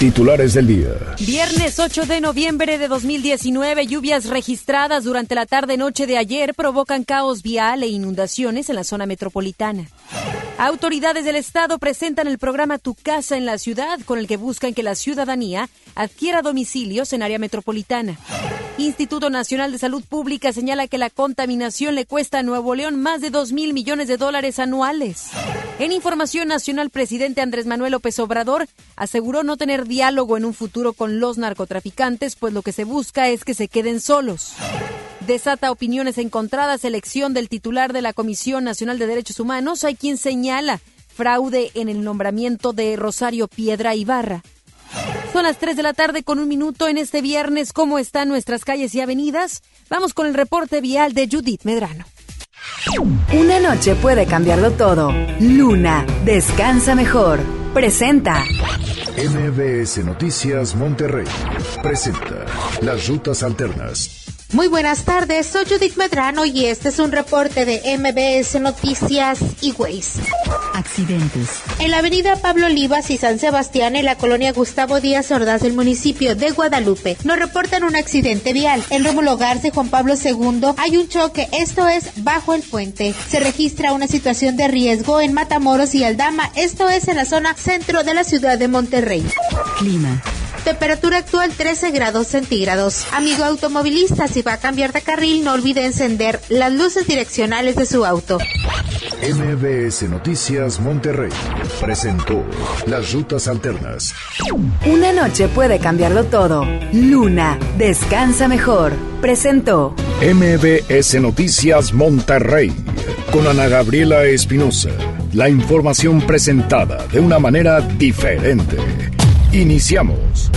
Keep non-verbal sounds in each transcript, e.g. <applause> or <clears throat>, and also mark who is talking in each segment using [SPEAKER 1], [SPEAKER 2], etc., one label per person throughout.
[SPEAKER 1] Titulares del día.
[SPEAKER 2] Viernes 8 de noviembre de 2019, lluvias registradas durante la tarde-noche de ayer provocan caos vial e inundaciones en la zona metropolitana. Autoridades del Estado presentan el programa Tu Casa en la Ciudad, con el que buscan que la ciudadanía adquiera domicilios en área metropolitana. Instituto Nacional de Salud Pública señala que la contaminación le cuesta a Nuevo León más de 2 mil millones de dólares anuales. En información nacional, presidente Andrés Manuel López Obrador aseguró no tener diálogo en un futuro con los narcotraficantes, pues lo que se busca es que se queden solos. Desata opiniones encontradas elección del titular de la Comisión Nacional de Derechos Humanos. Hay quien señala fraude en el nombramiento de Rosario Piedra Ibarra. Son las 3 de la tarde con un minuto en este viernes. ¿Cómo están nuestras calles y avenidas? Vamos con el reporte vial de Judith Medrano.
[SPEAKER 3] Una noche puede cambiarlo todo. Luna, descansa mejor. Presenta.
[SPEAKER 1] MBS Noticias Monterrey presenta las rutas alternas.
[SPEAKER 4] Muy buenas tardes, soy Judith Medrano y este es un reporte de MBS Noticias y Waze.
[SPEAKER 3] Accidentes.
[SPEAKER 4] En la avenida Pablo Olivas y San Sebastián, en la colonia Gustavo Díaz Ordaz del municipio de Guadalupe, nos reportan un accidente vial. En Rómulo Garce, Juan Pablo II, hay un choque, esto es bajo el puente. Se registra una situación de riesgo en Matamoros y Aldama, esto es en la zona centro de la ciudad de Monterrey.
[SPEAKER 3] Clima.
[SPEAKER 4] Temperatura actual 13 grados centígrados. Amigo automovilista, si va a cambiar de carril, no olvide encender las luces direccionales de su auto.
[SPEAKER 1] MBS Noticias Monterrey presentó las rutas alternas.
[SPEAKER 3] Una noche puede cambiarlo todo. Luna, descansa mejor. Presentó.
[SPEAKER 1] MBS Noticias Monterrey con Ana Gabriela Espinosa. La información presentada de una manera diferente. Iniciamos.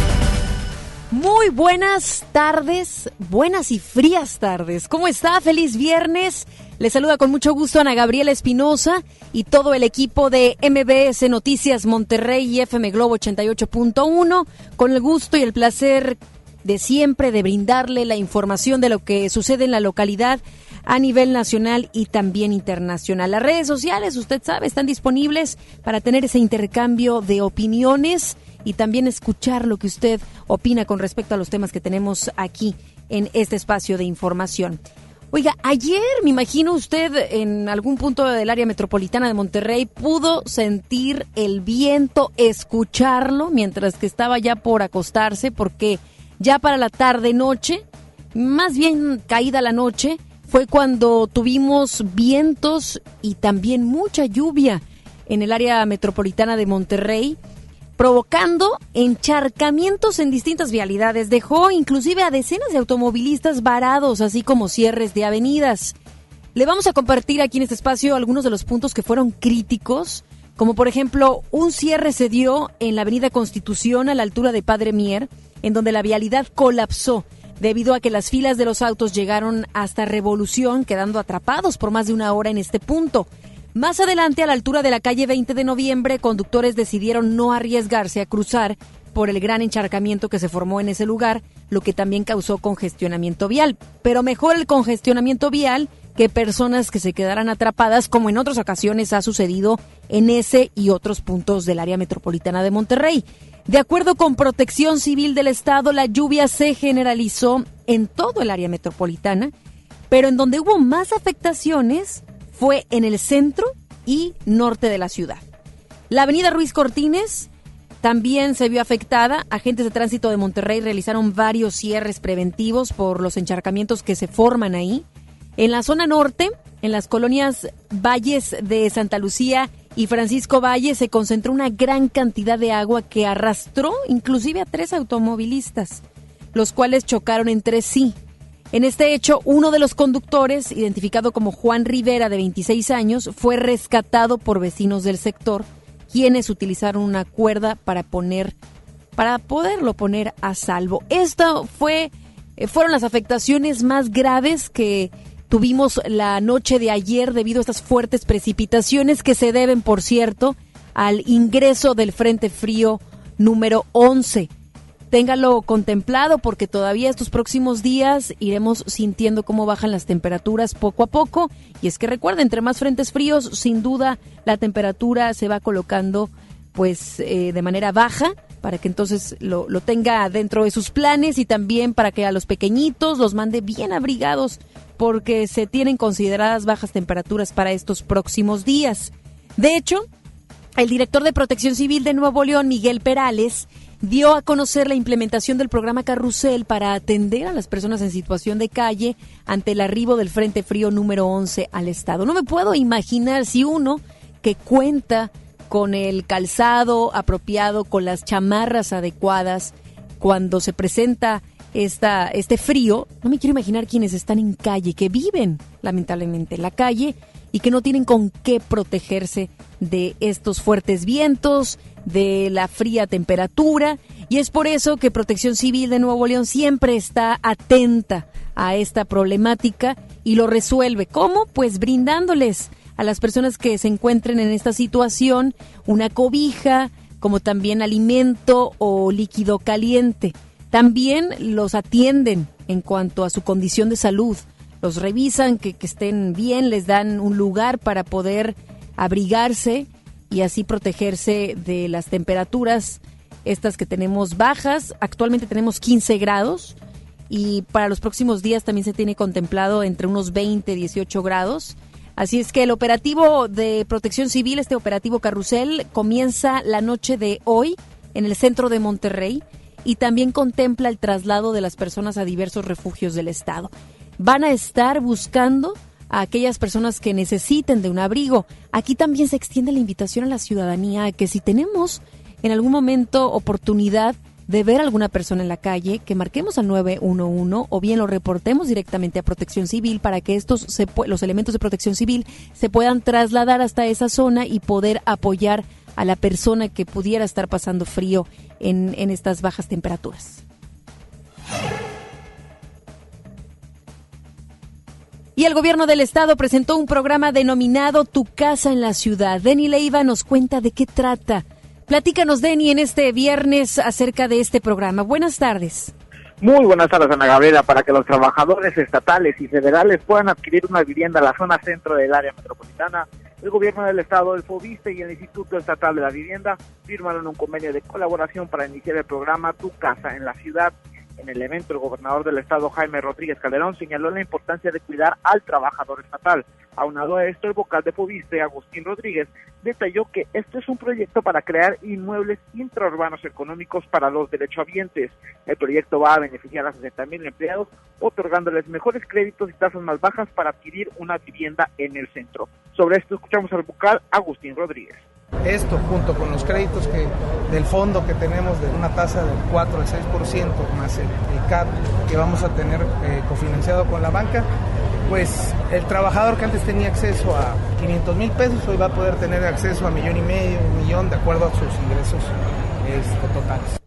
[SPEAKER 2] Muy buenas tardes, buenas y frías tardes. ¿Cómo está? Feliz viernes. Le saluda con mucho gusto Ana Gabriela Espinosa y todo el equipo de MBS Noticias Monterrey y FM Globo 88.1 con el gusto y el placer de siempre de brindarle la información de lo que sucede en la localidad a nivel nacional y también internacional. Las redes sociales, usted sabe, están disponibles para tener ese intercambio de opiniones y también escuchar lo que usted opina con respecto a los temas que tenemos aquí en este espacio de información. Oiga, ayer me imagino usted en algún punto del área metropolitana de Monterrey pudo sentir el viento, escucharlo mientras que estaba ya por acostarse porque ya para la tarde noche, más bien caída la noche, fue cuando tuvimos vientos y también mucha lluvia en el área metropolitana de Monterrey provocando encharcamientos en distintas vialidades. Dejó inclusive a decenas de automovilistas varados, así como cierres de avenidas. Le vamos a compartir aquí en este espacio algunos de los puntos que fueron críticos, como por ejemplo un cierre se dio en la avenida Constitución a la altura de Padre Mier, en donde la vialidad colapsó debido a que las filas de los autos llegaron hasta Revolución, quedando atrapados por más de una hora en este punto. Más adelante, a la altura de la calle 20 de noviembre, conductores decidieron no arriesgarse a cruzar por el gran encharcamiento que se formó en ese lugar, lo que también causó congestionamiento vial. Pero mejor el congestionamiento vial que personas que se quedaran atrapadas, como en otras ocasiones ha sucedido en ese y otros puntos del área metropolitana de Monterrey. De acuerdo con Protección Civil del Estado, la lluvia se generalizó en todo el área metropolitana, pero en donde hubo más afectaciones fue en el centro y norte de la ciudad. La avenida Ruiz Cortines también se vio afectada. Agentes de tránsito de Monterrey realizaron varios cierres preventivos por los encharcamientos que se forman ahí. En la zona norte, en las colonias Valles de Santa Lucía y Francisco Valle, se concentró una gran cantidad de agua que arrastró inclusive a tres automovilistas, los cuales chocaron entre sí. En este hecho, uno de los conductores, identificado como Juan Rivera, de 26 años, fue rescatado por vecinos del sector, quienes utilizaron una cuerda para poner, para poderlo poner a salvo. Esto fue, eh, fueron las afectaciones más graves que tuvimos la noche de ayer debido a estas fuertes precipitaciones que se deben, por cierto, al ingreso del Frente Frío número 11. Téngalo contemplado porque todavía estos próximos días iremos sintiendo cómo bajan las temperaturas poco a poco. Y es que recuerden, entre más frentes fríos, sin duda la temperatura se va colocando pues eh, de manera baja para que entonces lo, lo tenga dentro de sus planes y también para que a los pequeñitos los mande bien abrigados porque se tienen consideradas bajas temperaturas para estos próximos días. De hecho, el director de Protección Civil de Nuevo León, Miguel Perales, dio a conocer la implementación del programa Carrusel para atender a las personas en situación de calle ante el arribo del Frente Frío número 11 al estado. No me puedo imaginar si uno que cuenta con el calzado apropiado, con las chamarras adecuadas, cuando se presenta esta, este frío, no me quiero imaginar quienes están en calle, que viven lamentablemente en la calle y que no tienen con qué protegerse de estos fuertes vientos, de la fría temperatura. Y es por eso que Protección Civil de Nuevo León siempre está atenta a esta problemática y lo resuelve. ¿Cómo? Pues brindándoles a las personas que se encuentren en esta situación una cobija, como también alimento o líquido caliente. También los atienden en cuanto a su condición de salud. Los revisan, que, estén bien, les dan un lugar para poder abrigarse y así protegerse de las temperaturas estas que tenemos bajas. Actualmente tenemos 15 grados y para los próximos días también se tiene contemplado entre unos 20 y 18 grados. Así es que el operativo de protección civil, este operativo carrusel, comienza la noche de hoy en el centro de Monterrey y también contempla el traslado de las personas a diversos refugios del Estado. Van a estar buscando a aquellas personas que necesiten de un abrigo. Aquí también se extiende la invitación a la ciudadanía a que si tenemos en algún momento oportunidad de ver a alguna persona en la calle, que marquemos al 911 o bien lo reportemos directamente a Protección Civil para que estos los elementos de Protección Civil se puedan trasladar hasta esa zona y poder apoyar a la persona que pudiera estar pasando frío en, en estas bajas temperaturas. Y el gobierno del estado presentó un programa denominado Tu casa en la ciudad. Denny Leiva nos cuenta de qué trata. Platícanos, Denny, en este viernes acerca de este programa. Buenas tardes.
[SPEAKER 5] Muy buenas tardes, Ana Gabriela. Para que los trabajadores estatales y federales puedan adquirir una vivienda en la zona centro del área metropolitana, el gobierno del estado, el FOBISTE y el Instituto Estatal de la Vivienda firmaron un convenio de colaboración para iniciar el programa Tu Casa en la Ciudad. En el evento, el gobernador del estado, Jaime Rodríguez Calderón, señaló la importancia de cuidar al trabajador estatal. Aunado a esto, el vocal de Fobiste, Agustín Rodríguez, detalló que este es un proyecto para crear inmuebles intraurbanos económicos para los derechohabientes. El proyecto va a beneficiar a 60 mil empleados, otorgándoles mejores créditos y tasas más bajas para adquirir una vivienda en el centro. Sobre esto escuchamos al vocal Agustín Rodríguez.
[SPEAKER 6] Esto junto con los créditos que del fondo que tenemos de una tasa del 4 al 6% más el, el, CAP que vamos a tener eh, cofinanciado con la banca, pues el trabajador que antes tenía acceso a 500 mil pesos hoy va a poder tener acceso a millón y medio, un millón de acuerdo a sus ingresos este, totales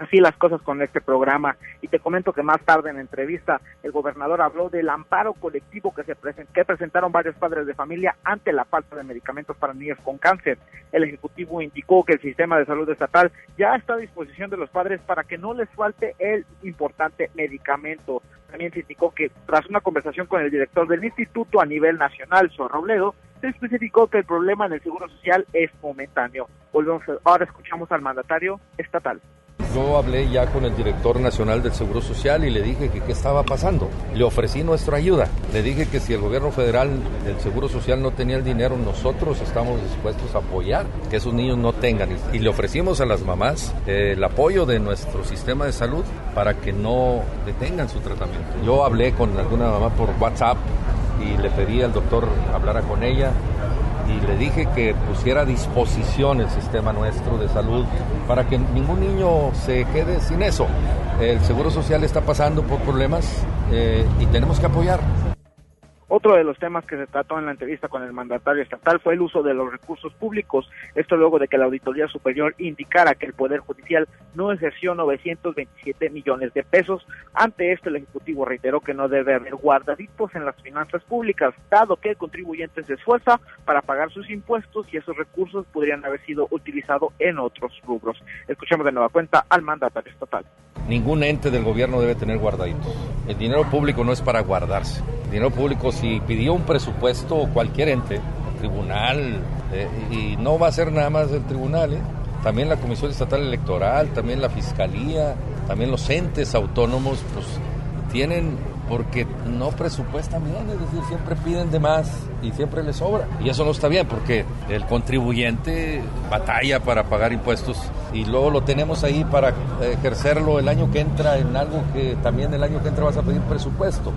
[SPEAKER 5] así las cosas con este programa. Y te comento que más tarde en la entrevista el gobernador habló del amparo colectivo que se que presentaron varios padres de familia ante la falta de medicamentos para niños con cáncer. El ejecutivo indicó que el sistema de salud estatal ya está a disposición de los padres para que no les falte el importante medicamento. También se indicó que tras una conversación con el director del instituto a nivel nacional, Suárez Robledo, se especificó que el problema en el Seguro Social es momentáneo. Volvemos, ahora escuchamos al mandatario estatal.
[SPEAKER 7] Yo hablé ya con el director nacional del Seguro Social y le dije que qué estaba pasando. Le ofrecí nuestra ayuda. Le dije que si el gobierno federal del Seguro Social no tenía el dinero, nosotros estamos dispuestos a apoyar que esos niños no tengan. Y le ofrecimos a las mamás eh, el apoyo de nuestro sistema de salud para que no detengan su tratamiento. Yo hablé con alguna mamá por WhatsApp y le pedí al doctor hablara con ella y le dije que pusiera a disposición el sistema nuestro de salud para que ningún niño se quede sin eso. El Seguro Social está pasando por problemas eh, y tenemos que apoyar.
[SPEAKER 5] Otro de los temas que se trató en la entrevista con el mandatario estatal fue el uso de los recursos públicos, esto luego de que la Auditoría Superior indicara que el Poder Judicial no ejerció 927 millones de pesos. Ante esto, el Ejecutivo reiteró que no debe haber guardaditos en las finanzas públicas, dado que el contribuyente se esfuerza para pagar sus impuestos y esos recursos podrían haber sido utilizados en otros rubros. Escuchemos de nueva cuenta al mandatario estatal.
[SPEAKER 7] Ningún ente del gobierno debe tener guardaditos. El dinero público no es para guardarse. El dinero público, si pidió un presupuesto cualquier ente, tribunal, eh, y no va a ser nada más el tribunal, ¿eh? también la Comisión Estatal Electoral, también la Fiscalía, también los entes autónomos, pues tienen porque no presupuestan bien, es decir, siempre piden de más y siempre les sobra. Y eso no está bien porque el contribuyente batalla para pagar impuestos y luego lo tenemos ahí para ejercerlo el año que entra en algo que también el año que entra vas a pedir presupuesto.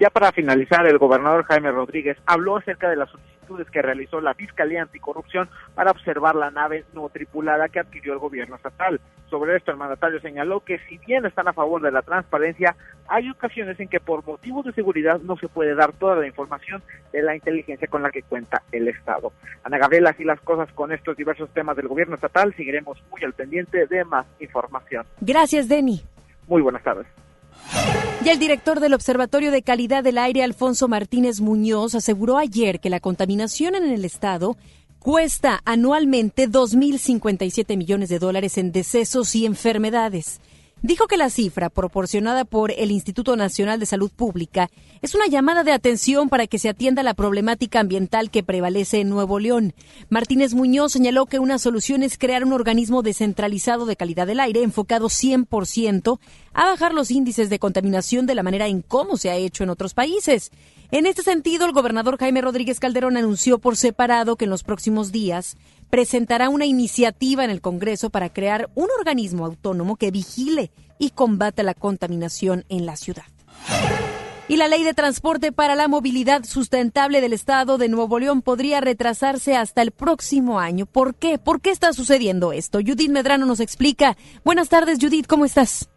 [SPEAKER 5] Ya para finalizar, el gobernador Jaime Rodríguez habló acerca de las solicitudes que realizó la Fiscalía Anticorrupción para observar la nave no tripulada que adquirió el gobierno estatal. Sobre esto, el mandatario señaló que si bien están a favor de la transparencia, hay ocasiones en que por motivos de seguridad no se puede dar toda la información de la inteligencia con la que cuenta el Estado. Ana Gabriela, así las cosas con estos diversos temas del gobierno estatal, seguiremos muy al pendiente de más información.
[SPEAKER 2] Gracias, Denny.
[SPEAKER 5] Muy buenas tardes.
[SPEAKER 2] Y el director del Observatorio de Calidad del Aire, Alfonso Martínez Muñoz, aseguró ayer que la contaminación en el estado cuesta anualmente 2.057 millones de dólares en decesos y enfermedades dijo que la cifra proporcionada por el Instituto Nacional de Salud Pública es una llamada de atención para que se atienda la problemática ambiental que prevalece en Nuevo León. Martínez Muñoz señaló que una solución es crear un organismo descentralizado de calidad del aire enfocado 100% a bajar los índices de contaminación de la manera en cómo se ha hecho en otros países. En este sentido, el gobernador Jaime Rodríguez Calderón anunció por separado que en los próximos días presentará una iniciativa en el Congreso para crear un organismo autónomo que vigile y combata la contaminación en la ciudad. Y la ley de transporte para la movilidad sustentable del Estado de Nuevo León podría retrasarse hasta el próximo año. ¿Por qué? ¿Por qué está sucediendo esto? Judith Medrano nos explica. Buenas tardes, Judith, ¿cómo estás?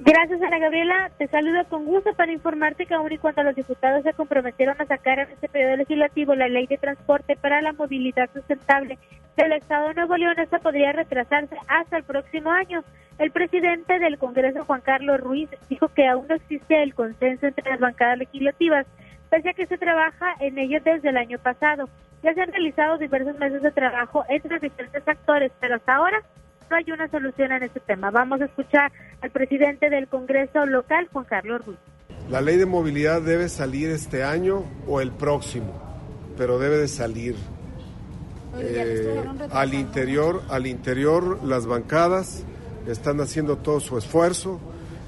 [SPEAKER 8] Gracias, Ana Gabriela. Te saludo con gusto para informarte que aún y cuando los diputados se comprometieron a sacar en este periodo legislativo la ley de transporte para la movilidad sustentable del Estado Nuevo León, esta podría retrasarse hasta el próximo año. El presidente del Congreso, Juan Carlos Ruiz, dijo que aún no existe el consenso entre las bancadas legislativas, pese a que se trabaja en ello desde el año pasado. Ya se han realizado diversos meses de trabajo entre diferentes actores, pero hasta ahora no hay una solución en este tema. Vamos a escuchar al presidente del Congreso local, Juan Carlos Ruiz.
[SPEAKER 9] La ley de movilidad debe salir este año o el próximo, pero debe de salir. Eh, al interior, al interior las bancadas están haciendo todo su esfuerzo,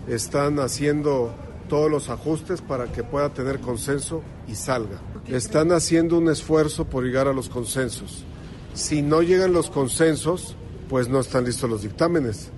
[SPEAKER 9] están haciendo todos los ajustes para que pueda tener consenso y salga. Están haciendo un esfuerzo por llegar a los consensos. Si no llegan los consensos, pues no están listos los dictámenes.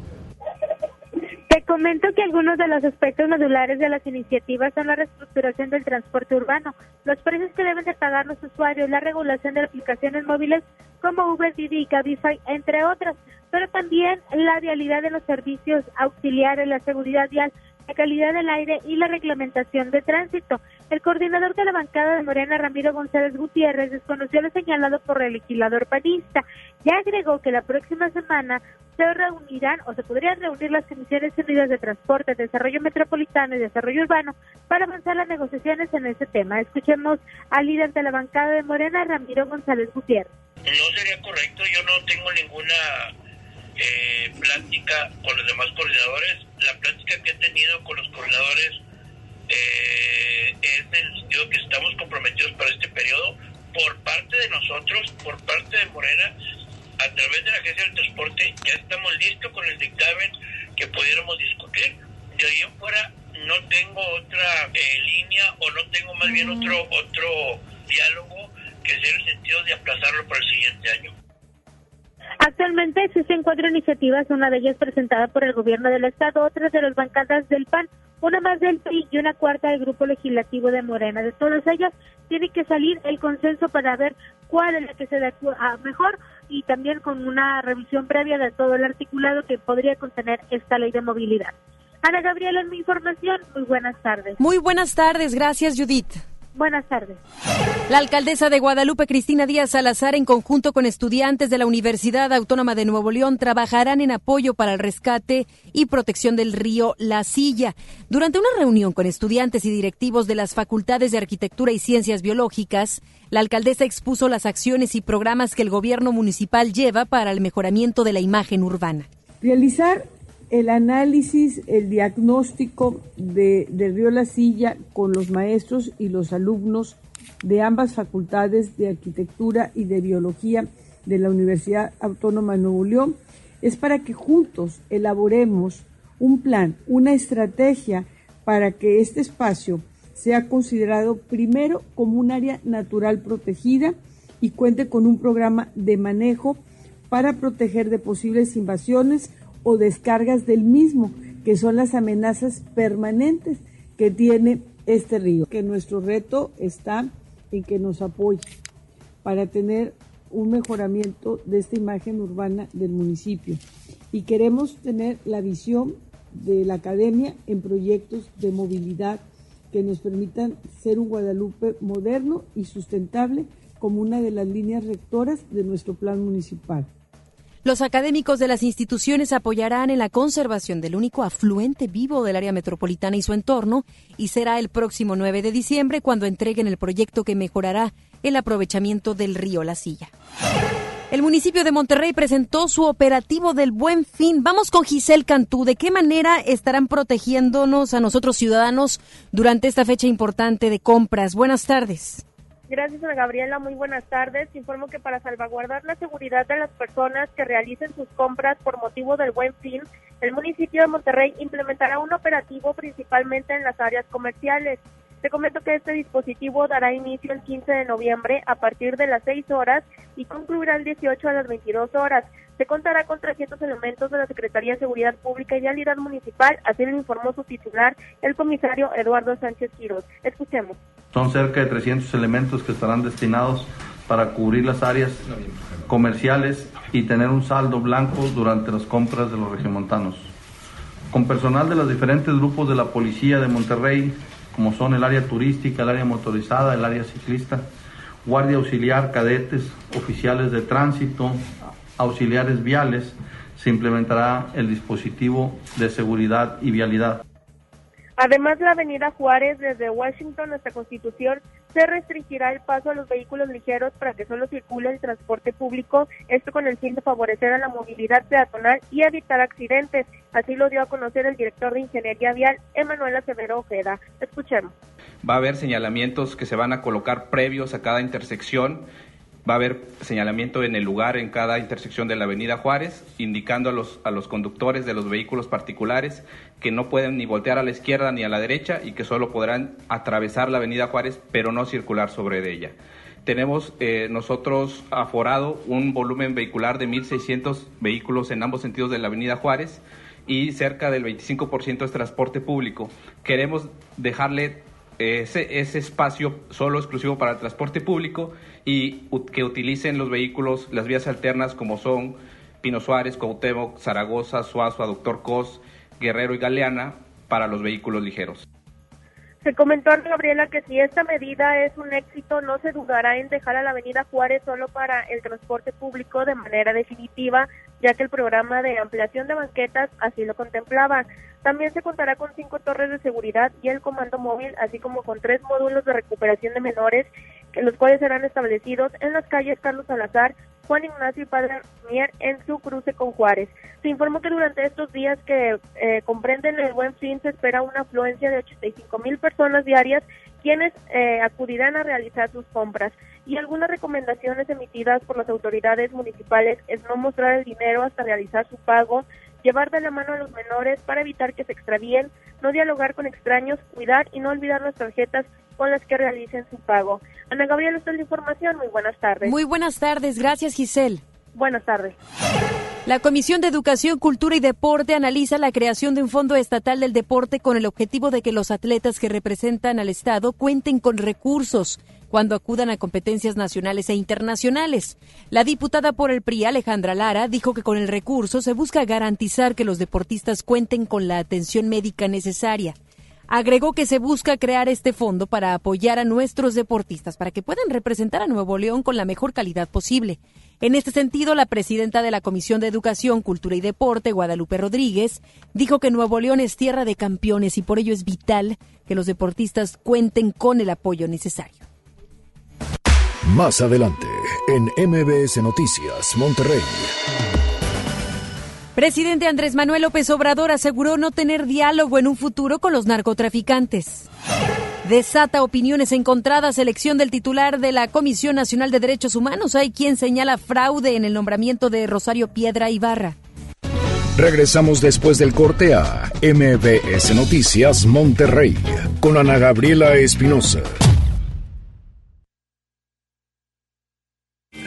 [SPEAKER 8] Te comento que algunos de los aspectos modulares de las iniciativas son la reestructuración del transporte urbano, los precios que deben de pagar los usuarios, la regulación de aplicaciones móviles como Uber, Didi y Cabify, entre otras, pero también la vialidad de los servicios auxiliares, la seguridad vial, la calidad del aire y la reglamentación de tránsito. El coordinador de la bancada de Morena, Ramiro González Gutiérrez, desconoció lo señalado por el legislador panista. Ya agregó que la próxima semana se reunirán o se podrían reunir las Comisiones Unidas de Transporte, Desarrollo Metropolitano y Desarrollo Urbano para avanzar las negociaciones en ese tema. Escuchemos al líder de la bancada de Morena, Ramiro González Gutiérrez.
[SPEAKER 10] No sería correcto, yo no tengo ninguna eh, plática con los demás coordinadores. La plática que he tenido con los coordinadores eh, es en el sentido que estamos comprometidos para este periodo por parte de nosotros, por parte de Morena, a través de la Agencia del Transporte, ya estamos listos con el dictamen que pudiéramos discutir. De ahí en fuera no tengo otra eh, línea o no tengo más bien otro, otro diálogo que sea en el sentido de aplazarlo para el siguiente año.
[SPEAKER 8] Actualmente existen cuatro iniciativas, una de ellas presentada por el gobierno del estado, otras de las bancadas del PAN, una más del PRI y una cuarta del grupo legislativo de Morena. De todas ellas tiene que salir el consenso para ver cuál es la que se adecua mejor y también con una revisión previa de todo el articulado que podría contener esta ley de movilidad. Ana Gabriela, en mi información, muy buenas tardes.
[SPEAKER 2] Muy buenas tardes, gracias Judith.
[SPEAKER 11] Buenas tardes.
[SPEAKER 2] La alcaldesa de Guadalupe, Cristina Díaz Salazar, en conjunto con estudiantes de la Universidad Autónoma de Nuevo León, trabajarán en apoyo para el rescate y protección del río La Silla. Durante una reunión con estudiantes y directivos de las facultades de Arquitectura y Ciencias Biológicas, la alcaldesa expuso las acciones y programas que el gobierno municipal lleva para el mejoramiento de la imagen urbana.
[SPEAKER 12] Realizar el análisis, el diagnóstico de, del río La Silla con los maestros y los alumnos de ambas facultades de arquitectura y de biología de la Universidad Autónoma de Nuevo León. Es para que juntos elaboremos un plan, una estrategia para que este espacio sea considerado primero como un área natural protegida y cuente con un programa de manejo para proteger de posibles invasiones o descargas del mismo, que son las amenazas permanentes que tiene este río. Que nuestro reto está en que nos apoye para tener un mejoramiento de esta imagen urbana del municipio. Y queremos tener la visión de la academia en proyectos de movilidad que nos permitan ser un Guadalupe moderno y sustentable como una de las líneas rectoras de nuestro plan municipal.
[SPEAKER 2] Los académicos de las instituciones apoyarán en la conservación del único afluente vivo del área metropolitana y su entorno y será el próximo 9 de diciembre cuando entreguen el proyecto que mejorará el aprovechamiento del río La Silla. El municipio de Monterrey presentó su operativo del Buen Fin. Vamos con Giselle Cantú. ¿De qué manera estarán protegiéndonos a nosotros ciudadanos durante esta fecha importante de compras? Buenas tardes.
[SPEAKER 11] Gracias, Ana Gabriela. Muy buenas tardes. Informo que para salvaguardar la seguridad de las personas que realicen sus compras por motivo del buen fin, el municipio de Monterrey implementará un operativo principalmente en las áreas comerciales. Te comento que este dispositivo dará inicio el 15 de noviembre a partir de las 6 horas y concluirá el 18 a las 22 horas. Se contará con 300 elementos de la Secretaría de Seguridad Pública y Vialidad Municipal, así lo informó su titular, el comisario Eduardo Sánchez Quiroz. Escuchemos.
[SPEAKER 13] Son cerca de 300 elementos que estarán destinados para cubrir las áreas comerciales y tener un saldo blanco durante las compras de los regiomontanos. Con personal de los diferentes grupos de la Policía de Monterrey, como son el área turística, el área motorizada, el área ciclista, guardia auxiliar, cadetes, oficiales de tránsito, auxiliares viales, se implementará el dispositivo de seguridad y vialidad.
[SPEAKER 11] Además, la avenida Juárez desde Washington hasta Constitución se restringirá el paso a los vehículos ligeros para que solo circule el transporte público, esto con el fin de favorecer a la movilidad peatonal y evitar accidentes. Así lo dio a conocer el director de Ingeniería Vial, Emanuel Acevedo Ojeda. Escuchemos.
[SPEAKER 14] Va a haber señalamientos que se van a colocar previos a cada intersección Va a haber señalamiento en el lugar en cada intersección de la Avenida Juárez, indicando a los, a los conductores de los vehículos particulares que no pueden ni voltear a la izquierda ni a la derecha y que solo podrán atravesar la Avenida Juárez, pero no circular sobre ella. Tenemos eh, nosotros aforado un volumen vehicular de 1.600 vehículos en ambos sentidos de la Avenida Juárez y cerca del 25% es transporte público. Queremos dejarle ese, espacio solo exclusivo para el transporte público y que utilicen los vehículos, las vías alternas como son Pino Suárez, Cuauhtémoc, Zaragoza, Suazo, Doctor Cos, Guerrero y Galeana para los vehículos ligeros.
[SPEAKER 11] Se comentó a Gabriela que si esta medida es un éxito, no se dudará en dejar a la Avenida Juárez solo para el transporte público de manera definitiva, ya que el programa de ampliación de banquetas así lo contemplaba. También se contará con cinco torres de seguridad y el comando móvil, así como con tres módulos de recuperación de menores, los cuales serán establecidos en las calles Carlos Salazar, Juan Ignacio y Padre Mier en su cruce con Juárez. Se informó que durante estos días que eh, comprenden el buen fin se espera una afluencia de 85 mil personas diarias quienes eh, acudirán a realizar sus compras. Y algunas recomendaciones emitidas por las autoridades municipales es no mostrar el dinero hasta realizar su pago, llevar de la mano a los menores para evitar que se extravíen, no dialogar con extraños, cuidar y no olvidar las tarjetas con las que realicen su pago. Ana Gabriela, esta es la información. Muy buenas tardes.
[SPEAKER 2] Muy buenas tardes. Gracias, Giselle.
[SPEAKER 11] Buenas tardes.
[SPEAKER 2] La Comisión de Educación, Cultura y Deporte analiza la creación de un fondo estatal del deporte con el objetivo de que los atletas que representan al Estado cuenten con recursos cuando acudan a competencias nacionales e internacionales. La diputada por el PRI, Alejandra Lara, dijo que con el recurso se busca garantizar que los deportistas cuenten con la atención médica necesaria. Agregó que se busca crear este fondo para apoyar a nuestros deportistas, para que puedan representar a Nuevo León con la mejor calidad posible. En este sentido, la presidenta de la Comisión de Educación, Cultura y Deporte, Guadalupe Rodríguez, dijo que Nuevo León es tierra de campeones y por ello es vital que los deportistas cuenten con el apoyo necesario.
[SPEAKER 1] Más adelante, en MBS Noticias, Monterrey.
[SPEAKER 2] Presidente Andrés Manuel López Obrador aseguró no tener diálogo en un futuro con los narcotraficantes. Desata opiniones encontradas elección del titular de la Comisión Nacional de Derechos Humanos. Hay quien señala fraude en el nombramiento de Rosario Piedra Ibarra.
[SPEAKER 1] Regresamos después del corte a MBS Noticias Monterrey con Ana Gabriela Espinosa.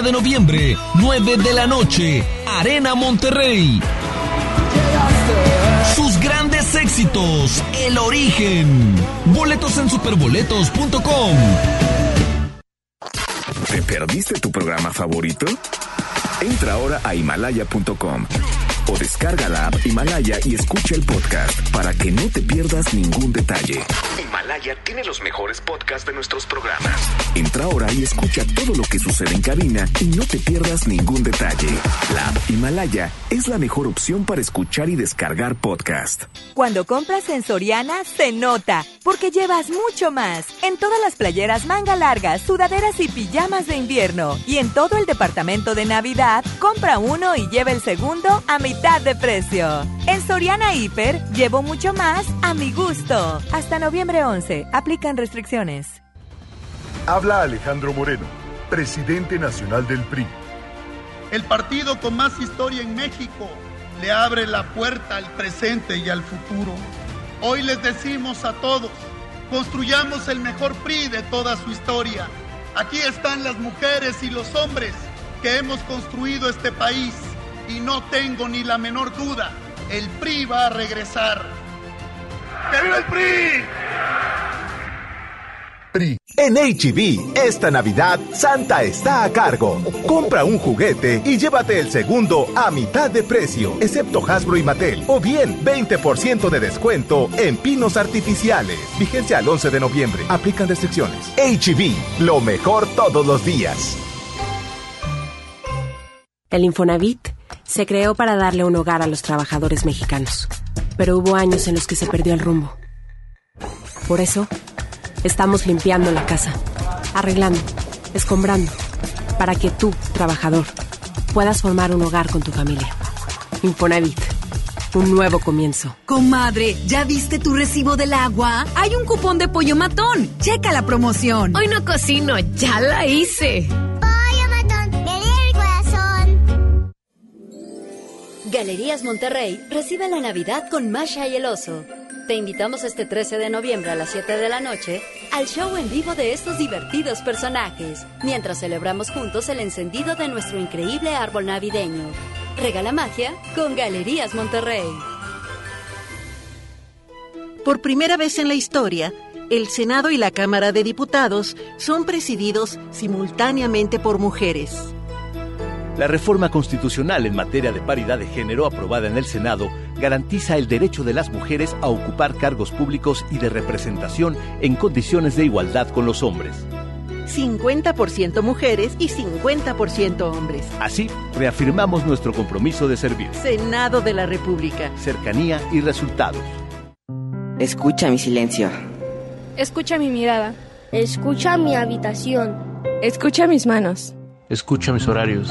[SPEAKER 15] 30 de noviembre, 9 de la noche, Arena Monterrey. Sus grandes éxitos, El Origen. Boletos en superboletos.com.
[SPEAKER 16] ¿Te perdiste tu programa favorito? Entra ahora a himalaya.com o descarga la app Himalaya y escucha el podcast para que no te pierdas ningún detalle. Himalaya tiene los mejores podcasts de nuestros programas. Entra ahora y escucha todo lo que sucede en cabina y no te pierdas ningún detalle. La app Himalaya es la mejor opción para escuchar y descargar podcast.
[SPEAKER 17] Cuando compras en Soriana se nota, porque llevas mucho más. En todas las playeras manga largas, sudaderas y pijamas de invierno. Y en todo el departamento de Navidad, compra uno y lleva el segundo a mitad de precio. En Soriana Hiper, llevo mucho más a mi gusto. Hasta noviembre 11, aplican restricciones.
[SPEAKER 18] Habla Alejandro Moreno, presidente nacional del PRI.
[SPEAKER 19] El partido con más historia en México le abre la puerta al presente y al futuro. Hoy les decimos a todos, construyamos el mejor PRI de toda su historia. Aquí están las mujeres y los hombres que hemos construido este país y no tengo ni la menor duda, el PRI va a regresar. ¡Que viva el PRI!
[SPEAKER 20] En HB, esta Navidad, Santa está a cargo. Compra un juguete y llévate el segundo a mitad de precio, excepto Hasbro y Mattel. O bien, 20% de descuento en pinos artificiales. Vigencia al 11 de noviembre. Aplican restricciones. HB, lo mejor todos los días.
[SPEAKER 21] El Infonavit se creó para darle un hogar a los trabajadores mexicanos. Pero hubo años en los que se perdió el rumbo. Por eso, Estamos limpiando la casa, arreglando, escombrando, para que tú, trabajador, puedas formar un hogar con tu familia. Infonavit. Un nuevo comienzo.
[SPEAKER 22] Comadre, ¿ya viste tu recibo del agua? Hay un cupón de pollo matón. Checa la promoción.
[SPEAKER 23] Hoy no cocino, ya la hice.
[SPEAKER 24] Galerías Monterrey recibe la Navidad con Masha y el oso. Te invitamos este 13 de noviembre a las 7 de la noche al show en vivo de estos divertidos personajes, mientras celebramos juntos el encendido de nuestro increíble árbol navideño. Regala magia con Galerías Monterrey.
[SPEAKER 25] Por primera vez en la historia, el Senado y la Cámara de Diputados son presididos simultáneamente por mujeres.
[SPEAKER 26] La reforma constitucional en materia de paridad de género aprobada en el Senado garantiza el derecho de las mujeres a ocupar cargos públicos y de representación en condiciones de igualdad con los hombres.
[SPEAKER 25] 50% mujeres y 50% hombres.
[SPEAKER 26] Así, reafirmamos nuestro compromiso de servir.
[SPEAKER 25] Senado de la República.
[SPEAKER 26] Cercanía y resultados.
[SPEAKER 27] Escucha mi silencio.
[SPEAKER 28] Escucha mi mirada.
[SPEAKER 29] Escucha mi habitación.
[SPEAKER 28] Escucha mis manos.
[SPEAKER 30] Escucha mis horarios.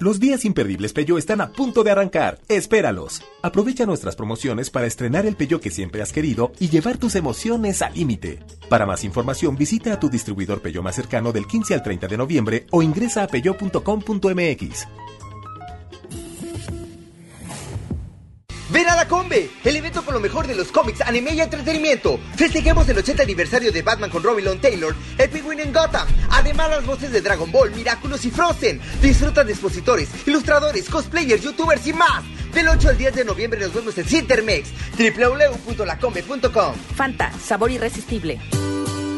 [SPEAKER 31] Los días imperdibles Peyo están a punto de arrancar. Espéralos. Aprovecha nuestras promociones para estrenar el Peyo que siempre has querido y llevar tus emociones al límite. Para más información, visita a tu distribuidor Peyo más cercano del 15 al 30 de noviembre o ingresa a peyo.com.mx.
[SPEAKER 32] Ven a la Combe, el evento con lo mejor de los cómics, anime y entretenimiento. Festejemos el 80 aniversario de Batman con Robin Long Taylor, el Penguin en Gotham. Además, las voces de Dragon Ball, Miraculous y Frozen. Disfruta de expositores, ilustradores, cosplayers, youtubers y más. Del 8 al 10 de noviembre nos vemos en Cintermex, www.lacombe.com.
[SPEAKER 33] Fanta, sabor irresistible.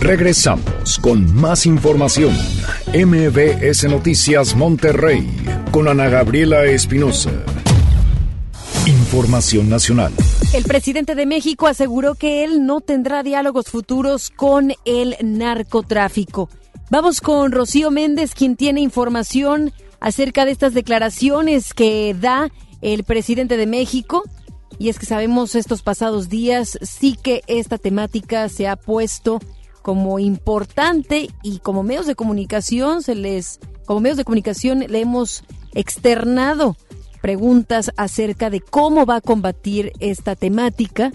[SPEAKER 1] Regresamos con más información. MBS Noticias Monterrey con Ana Gabriela Espinosa. Información nacional.
[SPEAKER 2] El presidente de México aseguró que él no tendrá diálogos futuros con el narcotráfico. Vamos con Rocío Méndez, quien tiene información acerca de estas declaraciones que da el presidente de México. Y es que sabemos estos pasados días sí que esta temática se ha puesto como importante y como medios de comunicación se les como medios de comunicación le hemos externado preguntas acerca de cómo va a combatir esta temática.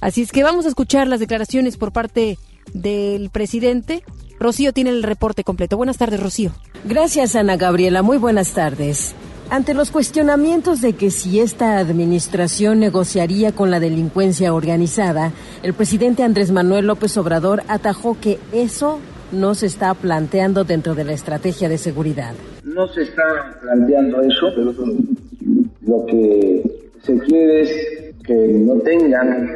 [SPEAKER 2] Así es que vamos a escuchar las declaraciones por parte del presidente. Rocío tiene el reporte completo. Buenas tardes, Rocío.
[SPEAKER 21] Gracias, Ana Gabriela. Muy buenas tardes. Ante los cuestionamientos de que si esta administración negociaría con la delincuencia organizada, el presidente Andrés Manuel López Obrador atajó que eso no se está planteando dentro de la estrategia de seguridad.
[SPEAKER 34] No se está planteando eso, pero lo que se quiere es que no tengan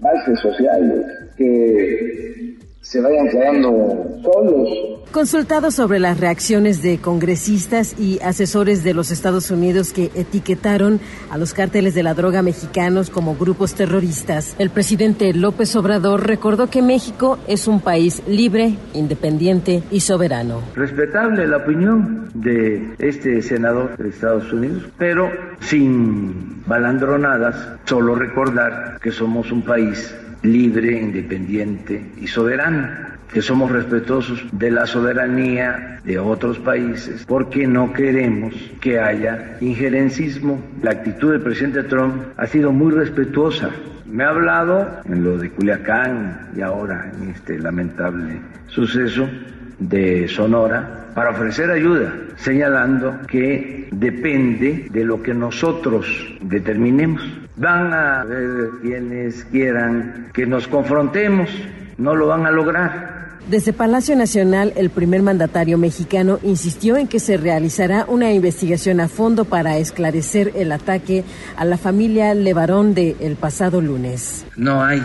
[SPEAKER 34] bases sociales, que se vayan quedando solos
[SPEAKER 21] Consultado sobre las reacciones de congresistas y asesores de los Estados Unidos que etiquetaron a los cárteles de la droga mexicanos como grupos terroristas, el presidente López Obrador recordó que México es un país libre, independiente y soberano.
[SPEAKER 34] Respetable la opinión de este senador de Estados Unidos, pero sin balandronadas, solo recordar que somos un país libre, independiente y soberano que somos respetuosos de la soberanía de otros países, porque no queremos que haya injerencismo. La actitud del presidente Trump ha sido muy respetuosa. Me ha hablado en lo de Culiacán y ahora en este lamentable suceso de Sonora para ofrecer ayuda, señalando que depende de lo que nosotros determinemos. Van a ver quienes quieran que nos confrontemos, no lo van a lograr
[SPEAKER 21] desde Palacio Nacional, el primer mandatario mexicano insistió en que se realizará una investigación a fondo para esclarecer el ataque a la familia Levarón del el pasado lunes.
[SPEAKER 34] No hay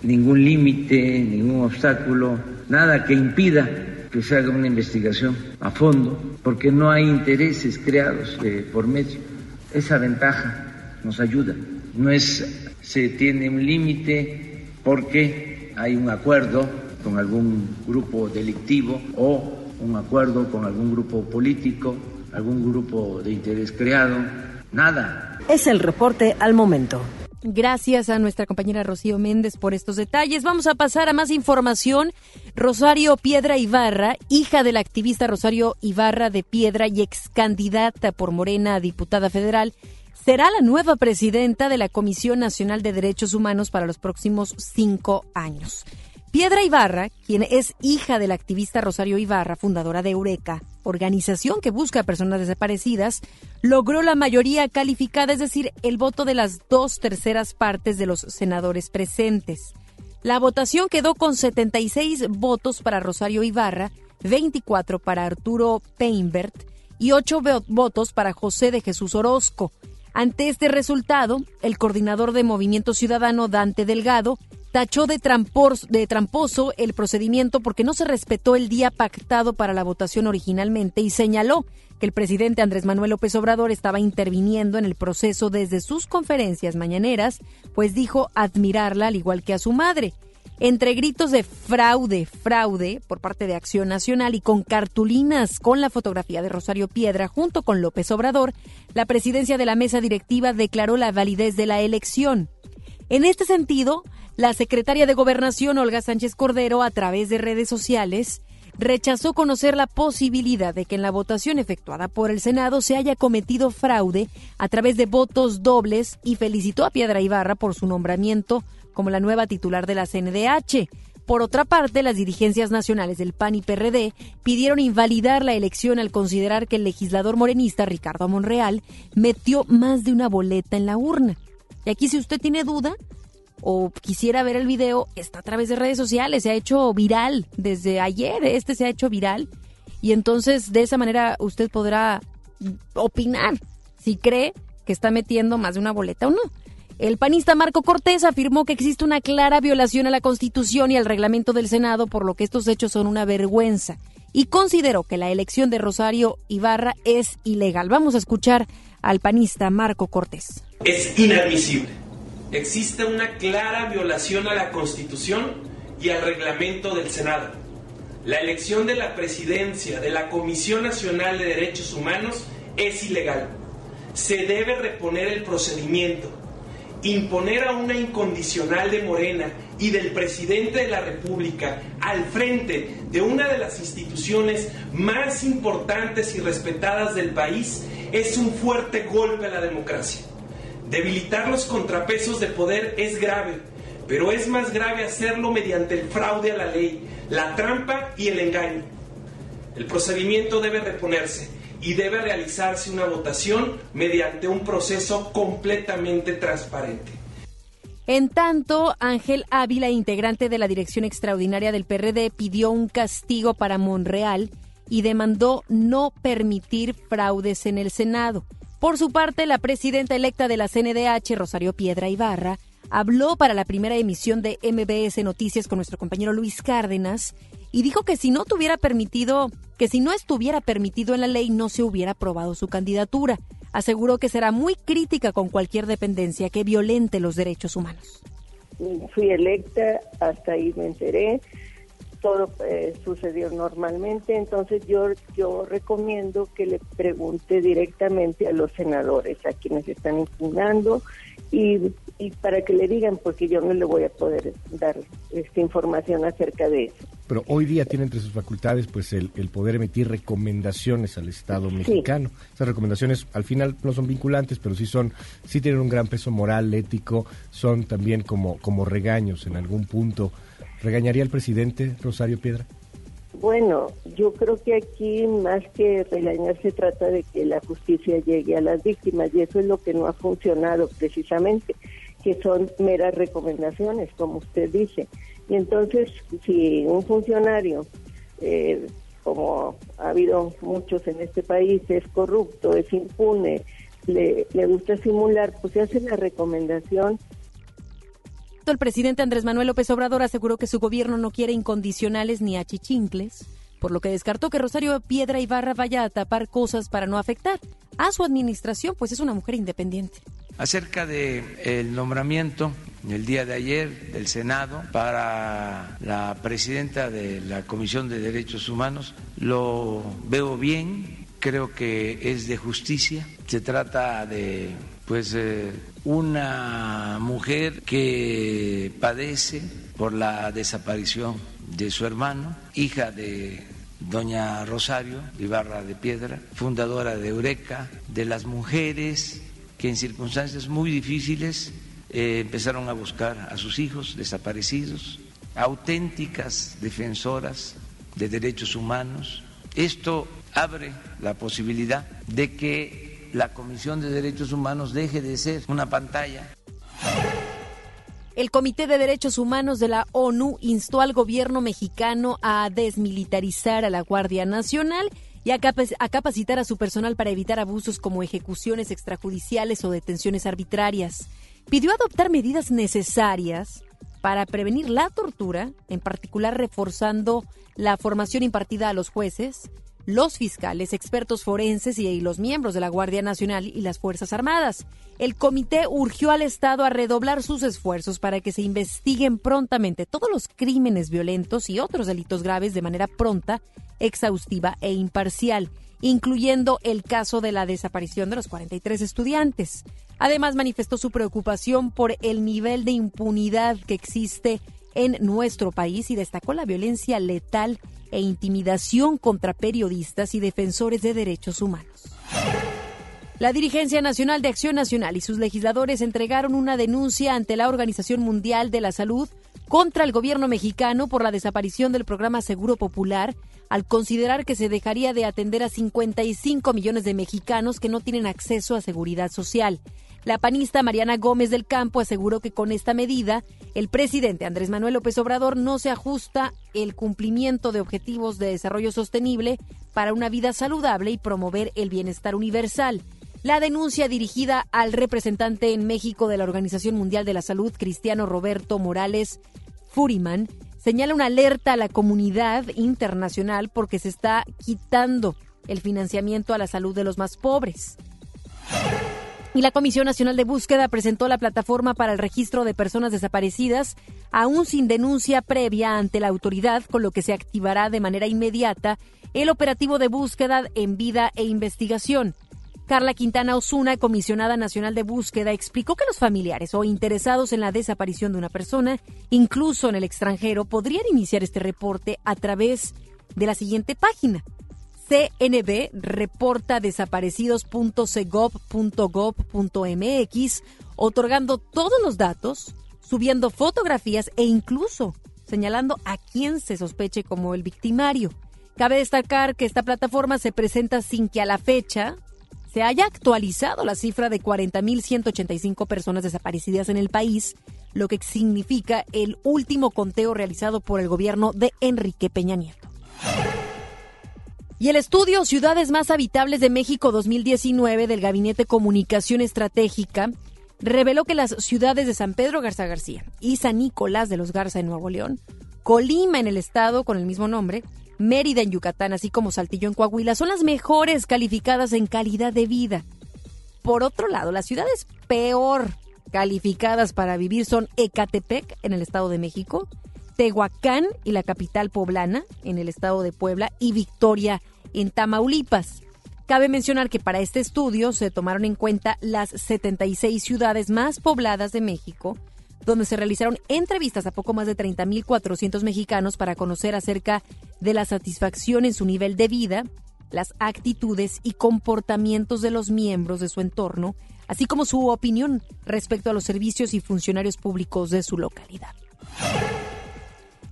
[SPEAKER 34] ningún límite, ningún obstáculo, nada que impida que se haga una investigación a fondo, porque no hay intereses creados eh, por medio. Esa ventaja nos ayuda. No es se tiene un límite porque hay un acuerdo con algún grupo delictivo o un acuerdo con algún grupo político, algún grupo de interés creado, nada.
[SPEAKER 21] Es el reporte al momento.
[SPEAKER 2] Gracias a nuestra compañera Rocío Méndez por estos detalles. Vamos a pasar a más información. Rosario Piedra Ibarra, hija del activista Rosario Ibarra de Piedra y ex candidata por Morena a diputada federal, será la nueva presidenta de la Comisión Nacional de Derechos Humanos para los próximos cinco años. Piedra Ibarra, quien es hija del activista Rosario Ibarra, fundadora de Eureka, organización que busca a personas desaparecidas, logró la mayoría calificada, es decir, el voto de las dos terceras partes de los senadores presentes. La votación quedó con 76 votos para Rosario Ibarra, 24 para Arturo Peinbert y 8 votos para José de Jesús Orozco. Ante este resultado, el coordinador de Movimiento Ciudadano, Dante Delgado, tachó de, de, tramposo el procedimiento porque no se respetó el día pactado para la votación originalmente y señaló que el presidente Andrés Manuel López Obrador estaba interviniendo en el proceso desde sus conferencias mañaneras, pues dijo admirarla al igual que a su madre. Entre gritos de fraude, fraude por parte de Acción Nacional y con cartulinas con la fotografía de Rosario Piedra junto con López Obrador, la presidencia de la mesa directiva declaró la validez de la elección. En este sentido, la secretaria de Gobernación, Olga Sánchez Cordero, a través de redes sociales, rechazó conocer la posibilidad de que en la votación efectuada por el Senado se haya cometido fraude a través de votos dobles y felicitó a Piedra Ibarra por su nombramiento como la nueva titular de la CNDH. Por otra parte, las dirigencias nacionales del PAN y PRD pidieron invalidar la elección al considerar que el legislador morenista Ricardo Monreal metió más de una boleta en la urna. Y aquí si usted tiene duda, o quisiera ver el video, está a través de redes sociales, se ha hecho viral desde ayer, este se ha hecho viral y entonces de esa manera usted podrá opinar si cree que está metiendo más de una boleta o no. El panista Marco Cortés afirmó que existe una clara violación a la Constitución y al reglamento del Senado, por lo que estos hechos son una vergüenza, y consideró que la elección de Rosario Ibarra es ilegal. Vamos a escuchar al panista Marco Cortés.
[SPEAKER 35] Es inadmisible existe una clara violación a la Constitución y al reglamento del Senado. La elección de la presidencia de la Comisión Nacional de Derechos Humanos es ilegal. Se debe reponer el procedimiento. Imponer a una incondicional de Morena y del presidente de la República al frente de una de las instituciones más importantes y respetadas del país es un fuerte golpe a la democracia. Debilitar los contrapesos de poder es grave, pero es más grave hacerlo mediante el fraude a la ley, la trampa y el engaño. El procedimiento debe reponerse y debe realizarse una votación mediante un proceso completamente transparente.
[SPEAKER 2] En tanto, Ángel Ávila, integrante de la Dirección Extraordinaria del PRD, pidió un castigo para Monreal y demandó no permitir fraudes en el Senado. Por su parte, la presidenta electa de la CNDH, Rosario Piedra Ibarra, habló para la primera emisión de MBS Noticias con nuestro compañero Luis Cárdenas y dijo que si no tuviera permitido, que si no estuviera permitido en la ley no se hubiera aprobado su candidatura. Aseguró que será muy crítica con cualquier dependencia que violente los derechos humanos.
[SPEAKER 36] Fui electa, hasta ahí me enteré todo eh, sucedió normalmente, entonces yo, yo recomiendo que le pregunte directamente a los senadores, a quienes están impugnando, y, y para que le digan, porque yo no le voy a poder dar esta información acerca de eso.
[SPEAKER 37] Pero hoy día tiene entre sus facultades pues el, el poder emitir recomendaciones al Estado mexicano. Esas recomendaciones al final no son vinculantes, pero sí son, sí tienen un gran peso moral, ético, son también como, como regaños en algún punto ¿Regañaría al presidente Rosario Piedra?
[SPEAKER 36] Bueno, yo creo que aquí más que regañar se trata de que la justicia llegue a las víctimas y eso es lo que no ha funcionado precisamente, que son meras recomendaciones, como usted dice. Y entonces, si un funcionario, eh, como ha habido muchos en este país, es corrupto, es impune, le, le gusta simular, pues se hace la recomendación
[SPEAKER 2] el presidente Andrés Manuel López Obrador aseguró que su gobierno no quiere incondicionales ni achichincles, por lo que descartó que Rosario Piedra Ibarra vaya a tapar cosas para no afectar a su administración, pues es una mujer independiente.
[SPEAKER 34] Acerca del el nombramiento el día de ayer del Senado para la presidenta de la Comisión de Derechos Humanos, lo veo bien, creo que es de justicia. Se trata de pues eh, una mujer que padece por la desaparición de su hermano, hija de doña Rosario Ibarra de Piedra, fundadora de Eureka, de las mujeres que en circunstancias muy difíciles eh, empezaron a buscar a sus hijos desaparecidos, auténticas defensoras de derechos humanos. Esto abre la posibilidad de que la Comisión de Derechos Humanos deje de ser una pantalla.
[SPEAKER 2] El Comité de Derechos Humanos de la ONU instó al gobierno mexicano a desmilitarizar a la Guardia Nacional y a, capacitar a su personal para evitar abusos como ejecuciones extrajudiciales o detenciones arbitrarias. Pidió adoptar medidas necesarias para prevenir la tortura, en particular reforzando la formación impartida a los jueces, los fiscales, expertos forenses y los miembros de la Guardia Nacional y las Fuerzas Armadas. El comité urgió al Estado a redoblar sus esfuerzos para que se investiguen prontamente todos los crímenes violentos y otros delitos graves de manera pronta, exhaustiva e imparcial, incluyendo el caso de la desaparición de los 43 estudiantes. Además, manifestó su preocupación por el nivel de impunidad que existe en nuestro país y destacó la violencia letal e intimidación contra periodistas y defensores de derechos humanos. La Dirigencia Nacional de Acción Nacional y sus legisladores entregaron una denuncia ante la Organización Mundial de la Salud contra el gobierno mexicano por la desaparición del programa Seguro Popular, al considerar que se dejaría de atender a 55 millones de mexicanos que no tienen acceso a seguridad social. La panista Mariana Gómez del Campo aseguró que con esta medida el presidente Andrés Manuel López Obrador no se ajusta el cumplimiento de objetivos de desarrollo sostenible para una vida saludable y promover el bienestar universal. La denuncia dirigida al representante en México de la Organización Mundial de la Salud, Cristiano Roberto Morales Furiman, señala una alerta a la comunidad internacional porque se está quitando el financiamiento a la salud de los más pobres. Y la Comisión Nacional de Búsqueda presentó la plataforma para el registro de personas desaparecidas, aún sin denuncia previa ante la autoridad, con lo que se activará de manera inmediata el operativo de búsqueda en vida e investigación. Carla Quintana Osuna, comisionada nacional de búsqueda, explicó que los familiares o interesados en la desaparición de una persona, incluso en el extranjero, podrían iniciar este reporte a través de la siguiente página CNB reporta otorgando todos los datos, subiendo fotografías e incluso señalando a quién se sospeche como el victimario. Cabe destacar que esta plataforma se presenta sin que a la fecha se haya actualizado la cifra de 40.185 personas desaparecidas en el país, lo que significa el último conteo realizado por el gobierno de Enrique Peña Nieto. Y el estudio Ciudades más habitables de México 2019 del Gabinete Comunicación Estratégica reveló que las ciudades de San Pedro Garza García y San Nicolás de los Garza en Nuevo León, Colima en el estado con el mismo nombre, Mérida en Yucatán, así como Saltillo en Coahuila, son las mejores calificadas en calidad de vida. Por otro lado, las ciudades peor calificadas para vivir son Ecatepec en el estado de México, Tehuacán y la capital poblana, en el estado de Puebla, y Victoria, en Tamaulipas. Cabe mencionar que para este estudio se tomaron en cuenta las 76 ciudades más pobladas de México, donde se realizaron entrevistas a poco más de 30.400 mexicanos para conocer acerca de la satisfacción en su nivel de vida, las actitudes y comportamientos de los miembros de su entorno, así como su opinión respecto a los servicios y funcionarios públicos de su localidad.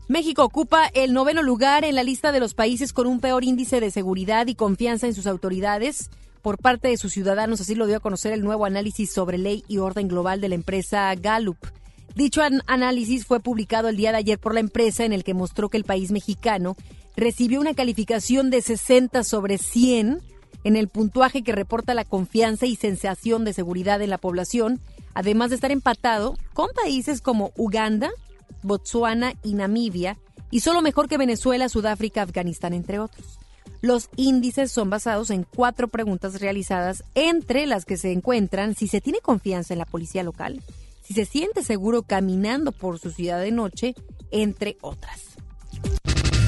[SPEAKER 2] México ocupa el noveno lugar en la lista de los países con un peor índice de seguridad y confianza en sus autoridades por parte de sus ciudadanos, así lo dio a conocer el nuevo análisis sobre ley y orden global de la empresa Gallup. Dicho análisis fue publicado el día de ayer por la empresa en el que mostró que el país mexicano recibió una calificación de 60 sobre 100 en el puntuaje que reporta la confianza y sensación de seguridad en la población, además de estar empatado con países como Uganda, Botsuana y Namibia, y solo mejor que Venezuela, Sudáfrica, Afganistán, entre otros. Los índices son basados en cuatro preguntas realizadas, entre las que se encuentran si se tiene confianza en la policía local, si se siente seguro caminando por su ciudad de noche, entre otras.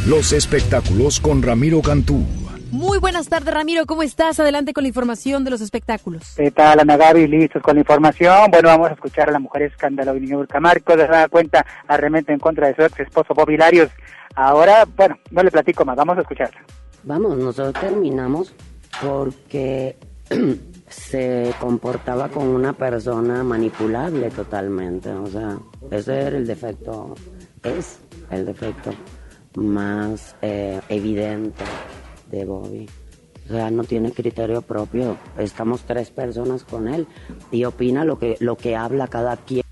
[SPEAKER 1] Los espectáculos con Ramiro Cantú.
[SPEAKER 2] Muy buenas tardes, Ramiro. ¿Cómo estás? Adelante con la información de los espectáculos.
[SPEAKER 38] ¿Qué tal, Ana Gaby? Listos con la información. Bueno, vamos a escuchar a la mujer escándalo de Niurka Marcos. Se da cuenta arremete en contra de su ex esposo Bobby Larios. Ahora, bueno, no le platico más. Vamos a escucharla.
[SPEAKER 39] Vamos, nosotros terminamos porque <clears throat> se comportaba como una persona manipulable totalmente. O sea, ese era el defecto, es el defecto más eh, evidente de Bobby. O sea, no tiene criterio propio. Estamos tres personas con él y opina lo que, lo que habla cada quien.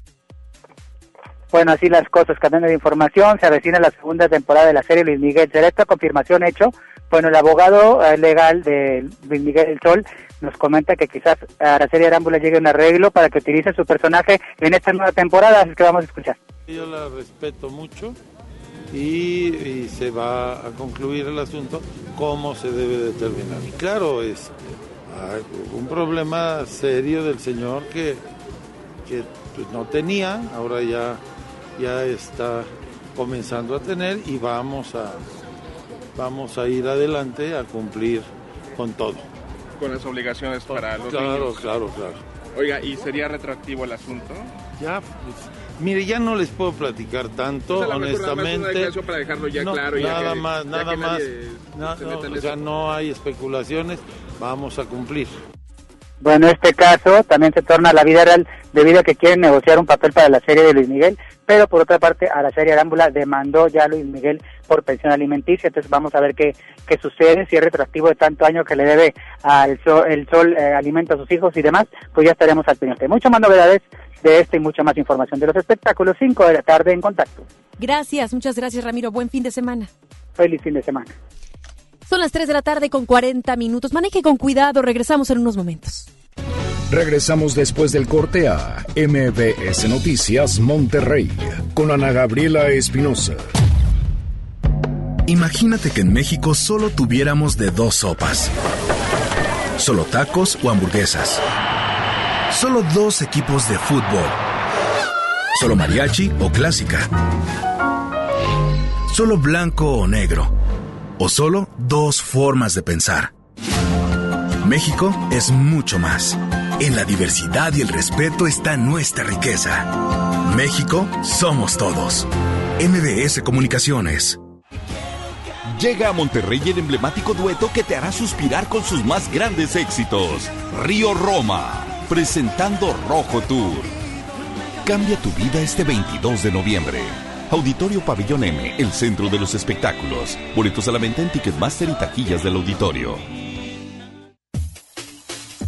[SPEAKER 38] Bueno, así las cosas, cadena de información, se avecina la segunda temporada de la serie Luis Miguel. ¿Será esta confirmación hecho Bueno, el abogado eh, legal de Miguel El Sol nos comenta que quizás Araceli Arámbula llegue a un arreglo para que utilice su personaje en esta nueva temporada, así que vamos a escuchar.
[SPEAKER 40] Yo la respeto mucho y, se va a concluir el asunto como se debe determinar. Y claro, es un problema serio del señor que, que pues, no tenía, ahora ya, ya está comenzando a tener y vamos a, vamos a ir adelante a cumplir con todo.
[SPEAKER 41] Con las obligaciones para los
[SPEAKER 40] Claro, claro, claro.
[SPEAKER 41] Oiga, ¿y sería retroactivo el asunto?
[SPEAKER 40] Ya, pues, Mire, ya no les puedo platicar tanto, honestamente.
[SPEAKER 41] para dejarlo ya claro.
[SPEAKER 40] Nada más, nada más. o sea, no hay especulaciones, vamos a cumplir.
[SPEAKER 38] Bueno, este caso también se torna a la vida real debido a que quieren negociar un papel para la serie de Luis Miguel, pero por otra parte a la serie Arámbula demandó ya a Luis Miguel por pensión alimenticia, entonces vamos a ver qué, qué sucede, si es retroactivo de tanto año que le debe al sol, el sol eh, alimento a sus hijos y demás, pues ya estaremos al pendiente. Muchas más novedades de esta y mucha más información de los espectáculos, 5 de la tarde en contacto.
[SPEAKER 2] Gracias, muchas gracias Ramiro, buen fin de semana.
[SPEAKER 38] Feliz fin de semana.
[SPEAKER 2] Son las 3 de la tarde con 40 minutos. Maneje con cuidado, regresamos en unos momentos.
[SPEAKER 1] Regresamos después del corte a MBS Noticias Monterrey con Ana Gabriela Espinosa.
[SPEAKER 42] Imagínate que en México solo tuviéramos de dos sopas. Solo tacos o hamburguesas. Solo dos equipos de fútbol. Solo mariachi o clásica. Solo blanco o negro. O solo dos formas de pensar. México es mucho más. En la diversidad y el respeto está nuestra riqueza. México somos todos. MBS Comunicaciones.
[SPEAKER 43] Llega a Monterrey el emblemático dueto que te hará suspirar con sus más grandes éxitos. Río Roma, presentando Rojo Tour. Cambia tu vida este 22 de noviembre. Auditorio Pabellón M, el centro de los espectáculos. Boletos a la venta en Ticketmaster y taquillas del auditorio.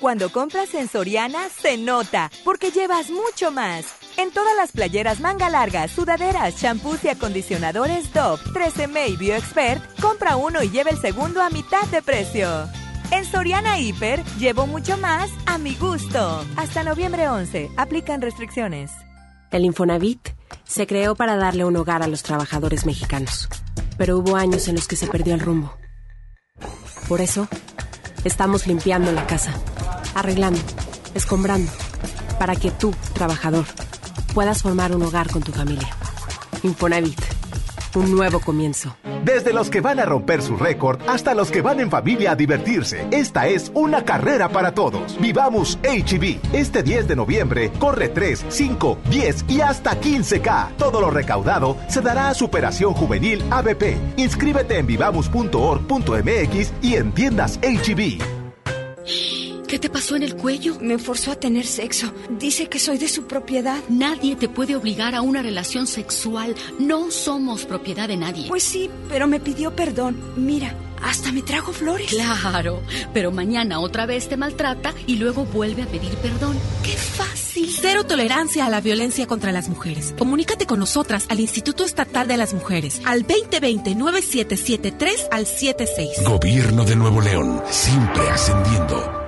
[SPEAKER 17] Cuando compras en Soriana, se nota, porque llevas mucho más. En todas las playeras manga largas, sudaderas, champús y acondicionadores Dove, 13M y BioExpert, compra uno y lleva el segundo a mitad de precio. En Soriana Hiper, llevo mucho más a mi gusto. Hasta noviembre 11, aplican restricciones.
[SPEAKER 36] El Infonavit se creó para darle un hogar a los trabajadores mexicanos, pero hubo años en los que se perdió el rumbo. Por eso, estamos limpiando la casa arreglando, escombrando, para que tú, trabajador, puedas formar un hogar con tu familia. Infonavit, un nuevo comienzo.
[SPEAKER 20] Desde los que van a romper su récord hasta los que van en familia a divertirse, esta es una carrera para todos. Vivamos HB. Este 10 de noviembre corre 3, 5, 10 y hasta 15K. Todo lo recaudado se dará a Superación Juvenil ABP. Inscríbete en vivamos.org.mx y en tiendas HB.
[SPEAKER 44] ¿Qué te pasó en el cuello?
[SPEAKER 25] Me forzó a tener sexo. Dice que soy de su propiedad.
[SPEAKER 44] Nadie te puede obligar a una relación sexual. No somos propiedad de nadie.
[SPEAKER 25] Pues sí, pero me pidió perdón. Mira, hasta me trajo flores.
[SPEAKER 44] Claro, pero mañana otra vez te maltrata y luego vuelve a pedir perdón. ¡Qué fácil!
[SPEAKER 45] Cero tolerancia a la violencia contra las mujeres. Comunícate con nosotras al Instituto Estatal de las Mujeres al 2020-9773 al 76.
[SPEAKER 46] Gobierno de Nuevo León, siempre ascendiendo.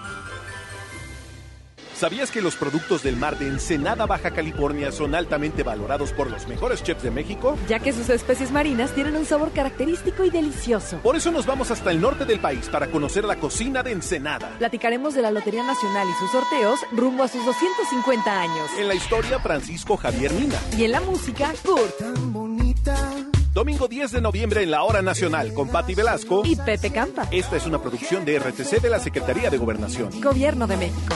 [SPEAKER 47] ¿Sabías que los productos del mar de Ensenada, Baja California son altamente valorados por los mejores chefs de México?
[SPEAKER 48] Ya que sus especies marinas tienen un sabor característico y delicioso.
[SPEAKER 47] Por eso nos vamos hasta el norte del país para conocer la cocina de Ensenada.
[SPEAKER 48] Platicaremos de la Lotería Nacional y sus sorteos rumbo a sus 250 años.
[SPEAKER 47] En la historia, Francisco Javier Mina.
[SPEAKER 48] Y en la música, Kurt.
[SPEAKER 47] Don
[SPEAKER 49] Domingo 10 de noviembre en la Hora Nacional con Patti Velasco
[SPEAKER 50] y Pepe Campa.
[SPEAKER 49] Esta es una producción de RTC de la Secretaría de Gobernación.
[SPEAKER 50] Gobierno de México.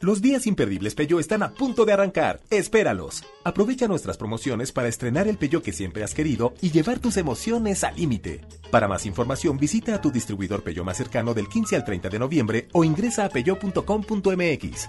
[SPEAKER 51] Los días imperdibles Peyo están a punto de arrancar. Espéralos. Aprovecha nuestras promociones para estrenar el Peyo que siempre has querido y llevar tus emociones al límite. Para más información, visita a tu distribuidor Peyo más cercano del 15 al 30 de noviembre o ingresa a peyo.com.mx.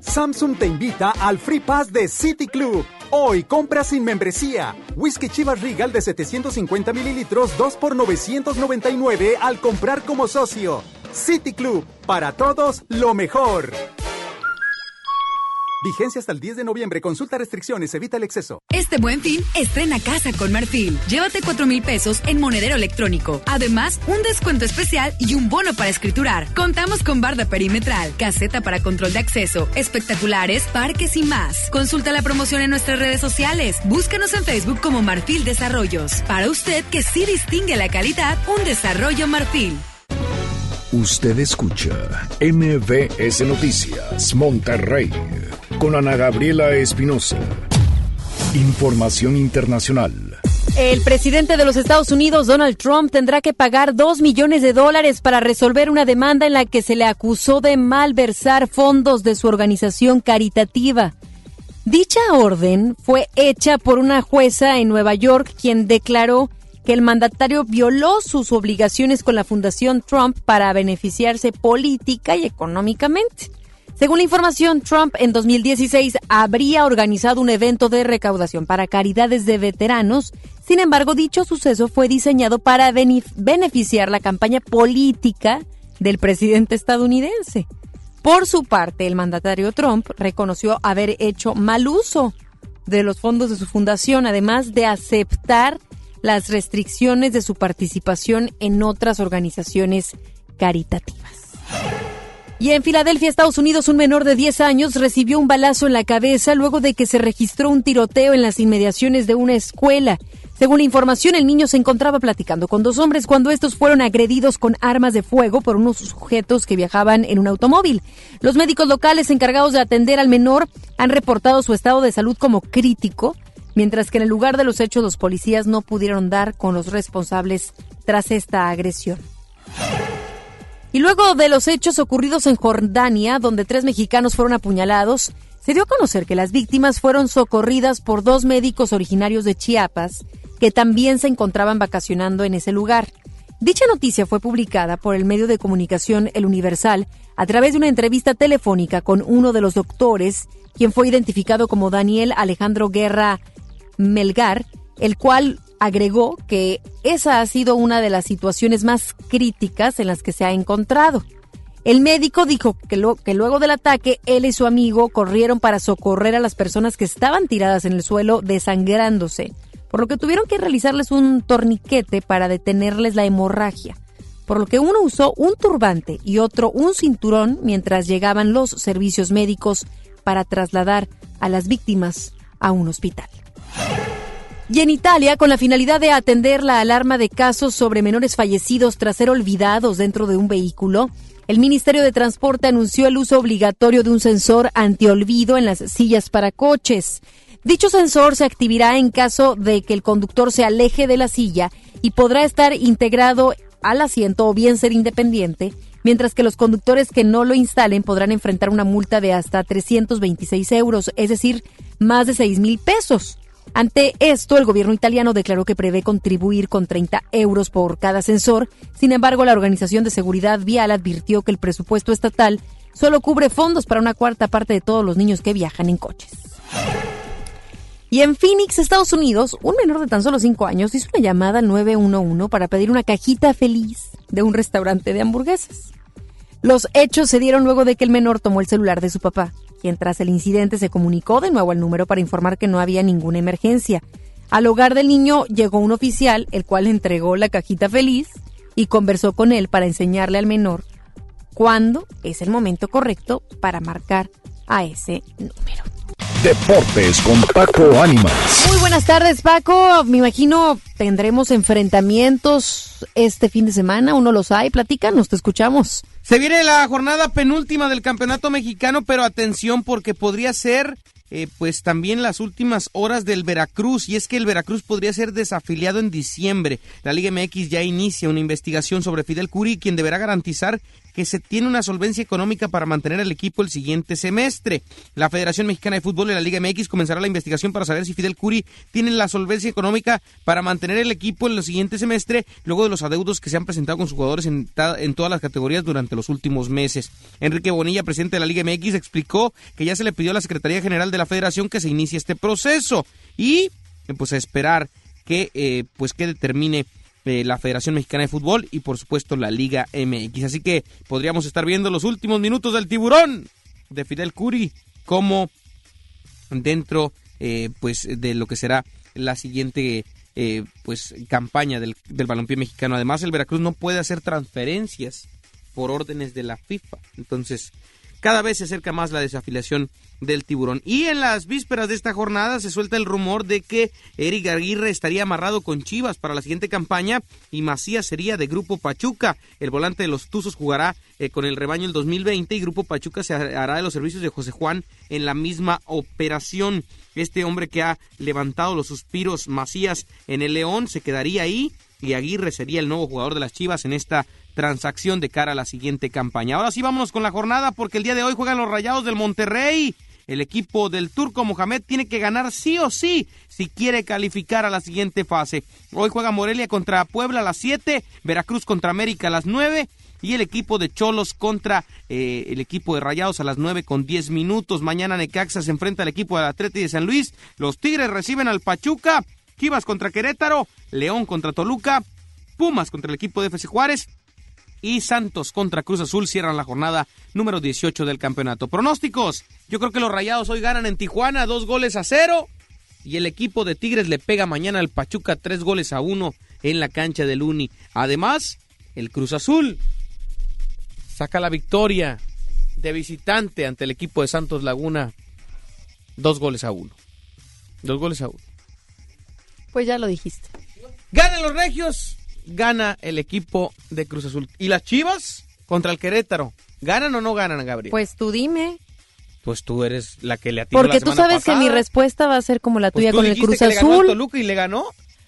[SPEAKER 52] Samsung te invita al Free Pass de City Club. Hoy compra sin membresía. Whisky Chivas Regal de 750 mililitros 2 por 999 al comprar como socio. City Club, para todos lo mejor. Vigencia hasta el 10 de noviembre. Consulta restricciones, evita el exceso.
[SPEAKER 53] Este buen fin, estrena casa con Marfil. Llévate 4 mil pesos en monedero electrónico. Además, un descuento especial y un bono para escriturar. Contamos con barda perimetral, caseta para control de acceso, espectaculares, parques y más. Consulta la promoción en nuestras redes sociales. Búscanos en Facebook como Marfil Desarrollos. Para usted que sí distingue la calidad, un desarrollo Marfil.
[SPEAKER 1] Usted escucha MBS Noticias Monterrey con Ana Gabriela Espinosa. Información internacional.
[SPEAKER 2] El presidente de los Estados Unidos, Donald Trump, tendrá que pagar dos millones de dólares para resolver una demanda en la que se le acusó de malversar fondos de su organización caritativa. Dicha orden fue hecha por una jueza en Nueva York quien declaró que el mandatario violó sus obligaciones con la Fundación Trump para beneficiarse política y económicamente. Según la información, Trump en 2016 habría organizado un evento de recaudación para caridades de veteranos. Sin embargo, dicho suceso fue diseñado para beneficiar la campaña política del presidente estadounidense. Por su parte, el mandatario Trump reconoció haber hecho mal uso de los fondos de su fundación, además de aceptar las restricciones de su participación en otras organizaciones caritativas. Y en Filadelfia, Estados Unidos, un menor de 10 años recibió un balazo en la cabeza luego de que se registró un tiroteo en las inmediaciones de una escuela. Según la información, el niño se encontraba platicando con dos hombres cuando estos fueron agredidos con armas de fuego por unos sujetos que viajaban en un automóvil. Los médicos locales encargados de atender al menor han reportado su estado de salud como crítico, mientras que en el lugar de los hechos los policías no pudieron dar con los responsables tras esta agresión. Y luego de los hechos ocurridos en Jordania, donde tres mexicanos fueron apuñalados, se dio a conocer que las víctimas fueron socorridas por dos médicos originarios de Chiapas, que también se encontraban vacacionando en ese lugar. Dicha noticia fue publicada por el medio de comunicación El Universal a través de una entrevista telefónica con uno de los doctores, quien fue identificado como Daniel Alejandro Guerra Melgar, el cual agregó que esa ha sido una de las situaciones más críticas en las que se ha encontrado. El médico dijo que, que, luego del ataque él y su amigo corrieron para socorrer a las personas que estaban tiradas en el suelo desangrándose, por lo que tuvieron que realizarles un torniquete para detenerles la hemorragia, por lo que uno usó un turbante y otro un cinturón mientras llegaban los servicios médicos para trasladar a las víctimas a un hospital. Y en Italia, con la finalidad de atender la alarma de casos sobre menores fallecidos tras ser olvidados dentro de un vehículo, el Ministerio de Transporte anunció el uso obligatorio de un sensor antiolvido en las sillas para coches. Dicho sensor se activará en caso de que el conductor se aleje de la silla y podrá estar integrado al asiento o bien ser independiente, mientras que los conductores que no lo instalen podrán enfrentar una multa de hasta 326 euros, es decir, más de 6 mil pesos Ante esto, el gobierno italiano declaró que prevé contribuir con 30 euros por cada sensor. Sin embargo, la Organización de Seguridad Vial advirtió que el presupuesto estatal solo cubre fondos para una cuarta parte de todos los niños que viajan en coches. Y en Phoenix, Estados Unidos, un menor de tan solo 5 años hizo una llamada al 911 para pedir una cajita feliz de un restaurante de hamburguesas. Los hechos se dieron luego de que el menor tomó el celular de su papá, quien tras el incidente se comunicó de nuevo al número para informar que no había ninguna emergencia. Al hogar del niño llegó un oficial, el cual le entregó la cajita feliz y conversó con él para enseñarle al menor cuándo es el momento correcto para marcar a ese número.
[SPEAKER 1] Deportes con Paco Ánimas.
[SPEAKER 2] Muy buenas tardes, Paco. Me imagino tendremos enfrentamientos este fin de semana. Uno los hay. Platícanos, te escuchamos.
[SPEAKER 54] Se viene la jornada penúltima del campeonato mexicano, pero atención porque podría ser eh, pues también las últimas horas del Veracruz y es que el Veracruz podría ser desafiliado en diciembre. La Liga MX ya inicia una investigación sobre Fidel Curi, quien deberá garantizar que se tiene una solvencia económica para mantener al equipo el siguiente semestre. La Federación Mexicana de Fútbol y la Liga MX comenzará la investigación para saber si Fidel Curi tiene la solvencia económica para mantener el equipo en el siguiente semestre, luego de los adeudos que se han presentado con sus jugadores en, todas las categorías durante los últimos meses. Enrique Bonilla, presidente de la Liga MX, explicó que ya se le pidió a la Secretaría General de la Federación que se inicie este proceso y pues esperar que eh, pues que determine la Federación Mexicana de Fútbol y por supuesto la Liga MX. Así que podríamos estar viendo los últimos minutos del tiburón de Fidel Curi como dentro eh, pues de lo que será la siguiente eh, pues campaña del, del balompié mexicano. Además el Veracruz no puede hacer transferencias por órdenes de la FIFA. Entonces cada vez se acerca más la desafiliación del tiburón. Y en las vísperas de esta jornada se suelta el rumor de que Eric Aguirre estaría amarrado con Chivas para la siguiente campaña y Macías sería de Grupo Pachuca. El volante de los Tuzos jugará eh, con el rebaño el 2020 y Grupo Pachuca se hará de los servicios de José Juan en la misma operación. Este hombre que ha levantado los suspiros Macías en el León se quedaría ahí y Aguirre sería el nuevo jugador de las Chivas en esta transacción de cara a la siguiente campaña. Ahora sí vámonos con la jornada porque el día de hoy juegan los Rayados del Monterrey. El equipo del turco Mohamed tiene que ganar sí o sí si quiere calificar a la siguiente fase. Hoy juega Morelia contra Puebla a las 7, Veracruz contra América a las 9 y el equipo de Cholos contra eh, el equipo de Rayados a las 9 con 10 minutos. Mañana Necaxa se enfrenta al equipo del Atleti de San Luis. Los Tigres reciben al Pachuca. Chivas contra Querétaro. León contra Toluca. Pumas contra el equipo de FC Juárez y Santos contra Cruz Azul cierran la jornada número 18 del campeonato. Pronósticos. Yo creo que los Rayados hoy ganan en Tijuana dos goles a cero y el equipo de Tigres le pega mañana al Pachuca tres goles a uno en la cancha del Uni. Además, el Cruz Azul saca la victoria de visitante ante el equipo de Santos Laguna dos goles a uno. Dos goles a uno.
[SPEAKER 2] Pues ya lo dijiste.
[SPEAKER 54] Ganan los regios gana el equipo de Cruz Azul. ¿Y las Chivas contra el Querétaro? ¿Ganan o no ganan, Gabriel?
[SPEAKER 2] Pues tú dime.
[SPEAKER 54] Pues tú eres la que le atinó
[SPEAKER 2] Porque
[SPEAKER 54] la
[SPEAKER 2] tú sabes que mi respuesta va a ser como la
[SPEAKER 54] Pues
[SPEAKER 2] tuya
[SPEAKER 54] tú
[SPEAKER 2] con el Cruz
[SPEAKER 54] que le ganó
[SPEAKER 2] Azul.
[SPEAKER 54] Toluca y le ganó.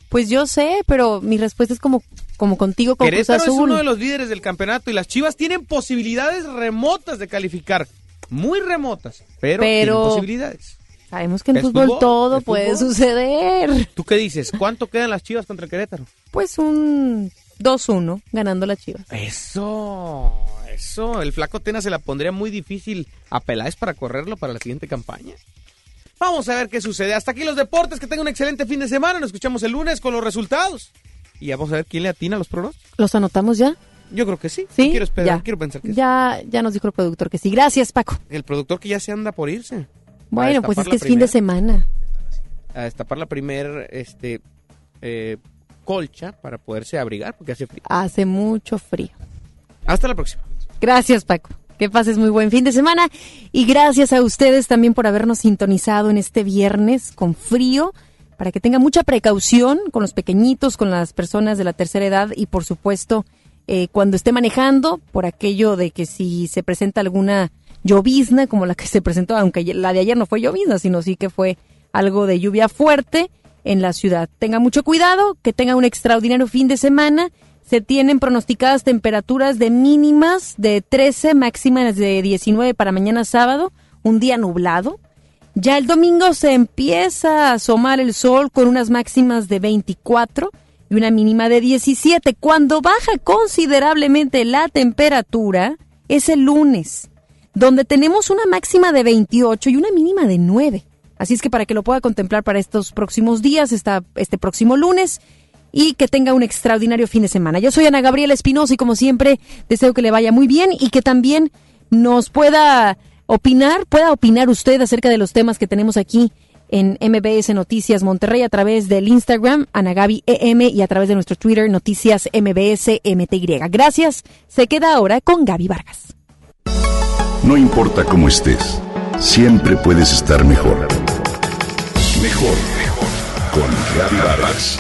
[SPEAKER 2] Pues yo sé, pero mi respuesta es como, como contigo con Cruz
[SPEAKER 54] Querétaro es
[SPEAKER 2] Azul.
[SPEAKER 54] uno de los líderes del campeonato y las Chivas tienen posibilidades remotas de calificar. Muy remotas, pero,
[SPEAKER 2] Pero-
[SPEAKER 54] tienen posibilidades.
[SPEAKER 2] Sabemos que en fútbol,
[SPEAKER 54] fútbol,
[SPEAKER 2] todo puede
[SPEAKER 54] fútbol.
[SPEAKER 2] suceder.
[SPEAKER 54] ¿Tú qué dices? ¿Cuánto quedan las Chivas contra el Querétaro?
[SPEAKER 2] Pues un 2-1 ganando la Chivas.
[SPEAKER 54] Eso, eso. El flaco Tena se la pondría muy difícil a Peláez para correrlo para la siguiente campaña. Vamos a ver qué sucede. Hasta aquí los deportes. Que tengan un excelente fin de semana. Nos escuchamos el lunes con los resultados. Y vamos a ver quién le atina a los pronósticos.
[SPEAKER 2] ¿Los anotamos ya?
[SPEAKER 54] Yo creo que sí.
[SPEAKER 2] Sí,
[SPEAKER 54] Quiero esperar,
[SPEAKER 2] ya.
[SPEAKER 54] quiero pensar que sí.
[SPEAKER 2] Ya, ya nos dijo el productor que sí. Gracias, Paco.
[SPEAKER 54] El productor que ya se anda por irse.
[SPEAKER 2] Bueno, pues es que es fin de semana.
[SPEAKER 54] A destapar la primer este, eh, colcha para poderse abrigar porque hace frío.
[SPEAKER 2] Hace mucho frío.
[SPEAKER 54] Hasta la próxima.
[SPEAKER 2] Gracias, Paco. Que pases muy buen fin de semana. Y gracias a ustedes también por habernos sintonizado en este viernes con frío. Para que tengan mucha precaución con los pequeñitos, con las personas de la tercera edad y, por supuesto, eh, cuando esté manejando, por aquello de que si se presenta alguna llovizna, como la que se presentó, aunque la de ayer no fue llovizna, sino sí que fue algo de lluvia fuerte en la ciudad. Tenga mucho cuidado, que tenga un extraordinario fin de semana. Se tienen pronosticadas temperaturas de mínimas de 13, máximas de 19 para mañana sábado, un día nublado. Ya el domingo se empieza a asomar el sol con unas máximas de 24 y una mínima de 17. Cuando baja considerablemente la temperatura es el lunes, donde tenemos una máxima de 28 y una mínima de 9. Así es que para que lo pueda contemplar para estos próximos días, esta, este próximo lunes, y que tenga un extraordinario fin de semana. Yo soy Ana Gabriela Espinosa y como siempre deseo que le vaya muy bien y que también nos pueda opinar, pueda opinar usted acerca de los temas que tenemos aquí en MBS Noticias Monterrey a través del Instagram Anagabi EM y a través de nuestro Twitter Noticias MBS MTY. Gracias. Se queda ahora con Gaby Vargas.
[SPEAKER 18] No importa cómo estés, siempre puedes estar mejor. Mejor, mejor. Con Vargas.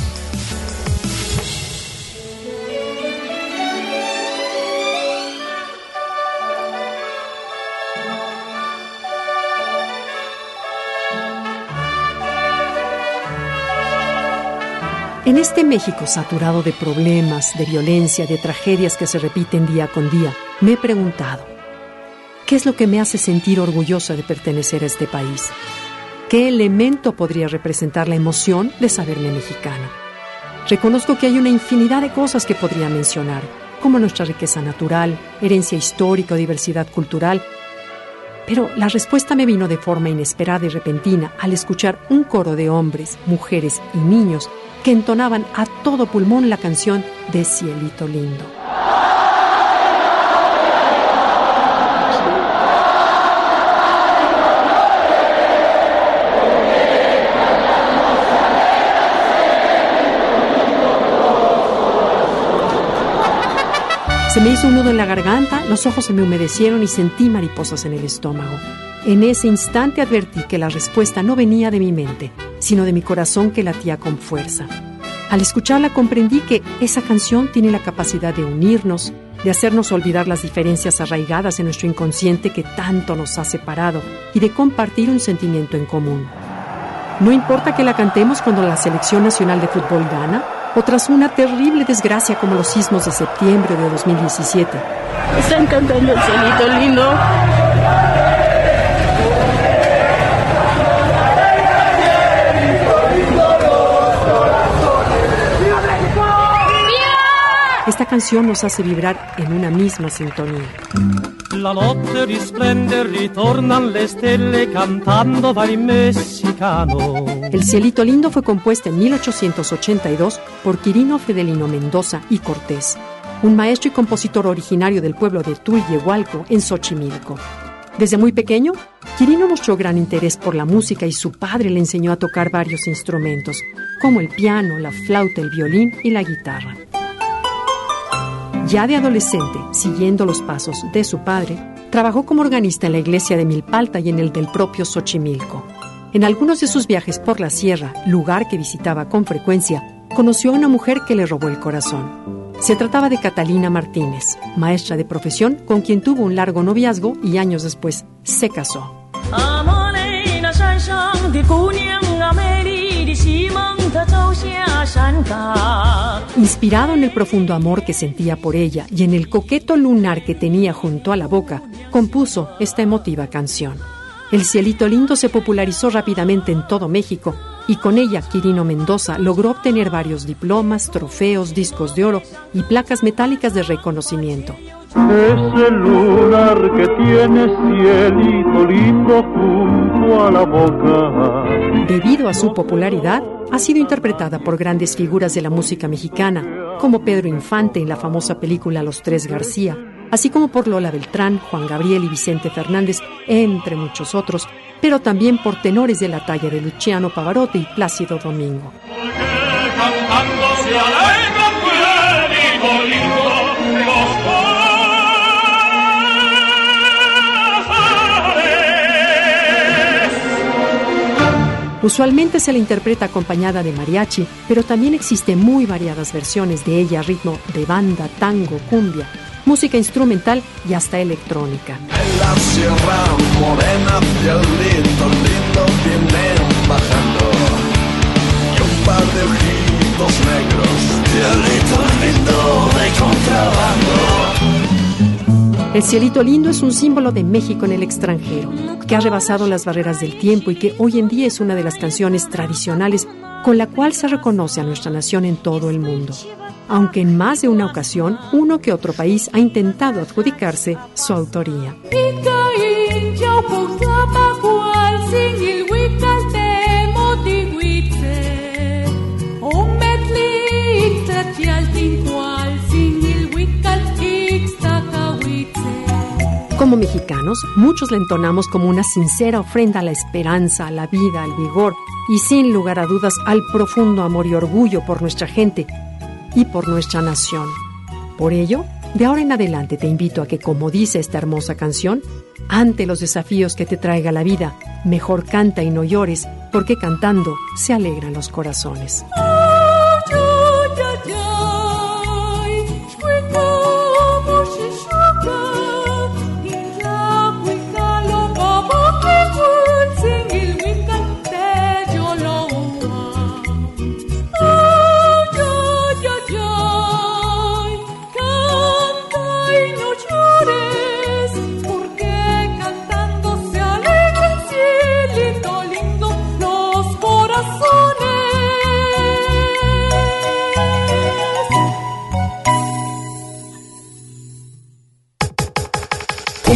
[SPEAKER 55] En este México saturado de problemas, de violencia, de tragedias que se repiten día con día, me he preguntado, ¿qué es lo que me hace sentir orgullosa de pertenecer a este país? ¿Qué elemento podría representar la emoción de saberme mexicana? Reconozco que hay una infinidad de cosas que podría mencionar, como nuestra riqueza natural, herencia histórica o diversidad cultural, pero la respuesta me vino de forma inesperada y repentina al escuchar un coro de hombres, mujeres y niños que entonaban a todo pulmón la canción de Cielito Lindo. Se me hizo un nudo en la garganta, los ojos se me humedecieron y sentí mariposas en el estómago. En ese instante advertí que la respuesta no venía de mi mente, sino de mi corazón que latía con fuerza. Al escucharla comprendí que esa canción tiene la capacidad de unirnos, de hacernos olvidar las diferencias arraigadas en nuestro inconsciente que tanto nos ha separado y de compartir un sentimiento en común. No importa que la cantemos cuando la selección nacional de fútbol gana o tras una terrible desgracia como los sismos de septiembre de 2017.
[SPEAKER 56] Están cantando el cielito lindo.
[SPEAKER 55] Esta canción nos hace vibrar en una misma sintonía.
[SPEAKER 57] La notte risplende, ritornan le stelle cantando va messicano.
[SPEAKER 55] El Cielito Lindo fue compuesta en 1882 por Quirino Fedelino Mendoza y Cortés, un maestro y compositor originario del pueblo de Tulyehualco, en Xochimilco. Desde muy pequeño, Quirino mostró gran interés por la música y su padre le enseñó a tocar varios instrumentos, como el piano, la flauta, el violín y la guitarra. Ya de adolescente, siguiendo los pasos de su padre, trabajó como organista en la iglesia de Milpalta y en el del propio Xochimilco. En algunos de sus viajes por la sierra, lugar que visitaba con frecuencia, conoció a una mujer que le robó el corazón. Se trataba de Catalina Martínez, maestra de profesión con quien tuvo un largo noviazgo y años después se casó. Inspirado en el profundo amor que sentía por ella y en el coqueto lunar que tenía junto a la boca, compuso esta emotiva canción. El cielito lindo se popularizó rápidamente en todo México y con ella Quirino Mendoza logró obtener varios diplomas, trofeos, discos de oro y placas metálicas de reconocimiento.
[SPEAKER 57] Es el lunar que tiene cielito lindo junto a la boca.
[SPEAKER 55] Debido a su popularidad, ha sido interpretada por grandes figuras de la música mexicana, como Pedro Infante en la famosa película Los Tres García, así como por Lola Beltrán, Juan Gabriel y Vicente Fernández, entre muchos otros, pero también por tenores de la talla de Luciano Pavarotti y Plácido Domingo. Usualmente se la interpreta acompañada de mariachi, pero también existen muy variadas versiones de ella a ritmo de banda, tango, cumbia, música instrumental y hasta electrónica.
[SPEAKER 58] Lindo bajando. Y un par de ojitos negros, lindo de contrabando.
[SPEAKER 55] El cielito lindo es un símbolo de México en el extranjero, que ha rebasado las barreras del tiempo y que hoy en día es una de las canciones tradicionales con la cual se reconoce a nuestra nación en todo el mundo. Aunque en más de una ocasión, uno que otro país ha intentado adjudicarse su autoría. Como mexicanos, muchos le entonamos como una sincera ofrenda a la esperanza, a la vida, al vigor y sin lugar a dudas al profundo amor y orgullo por nuestra gente y por nuestra nación. Por ello, de ahora en adelante te invito a que, como dice esta hermosa canción, ante los desafíos que te traiga la vida, mejor canta y no llores, porque cantando se alegran los corazones.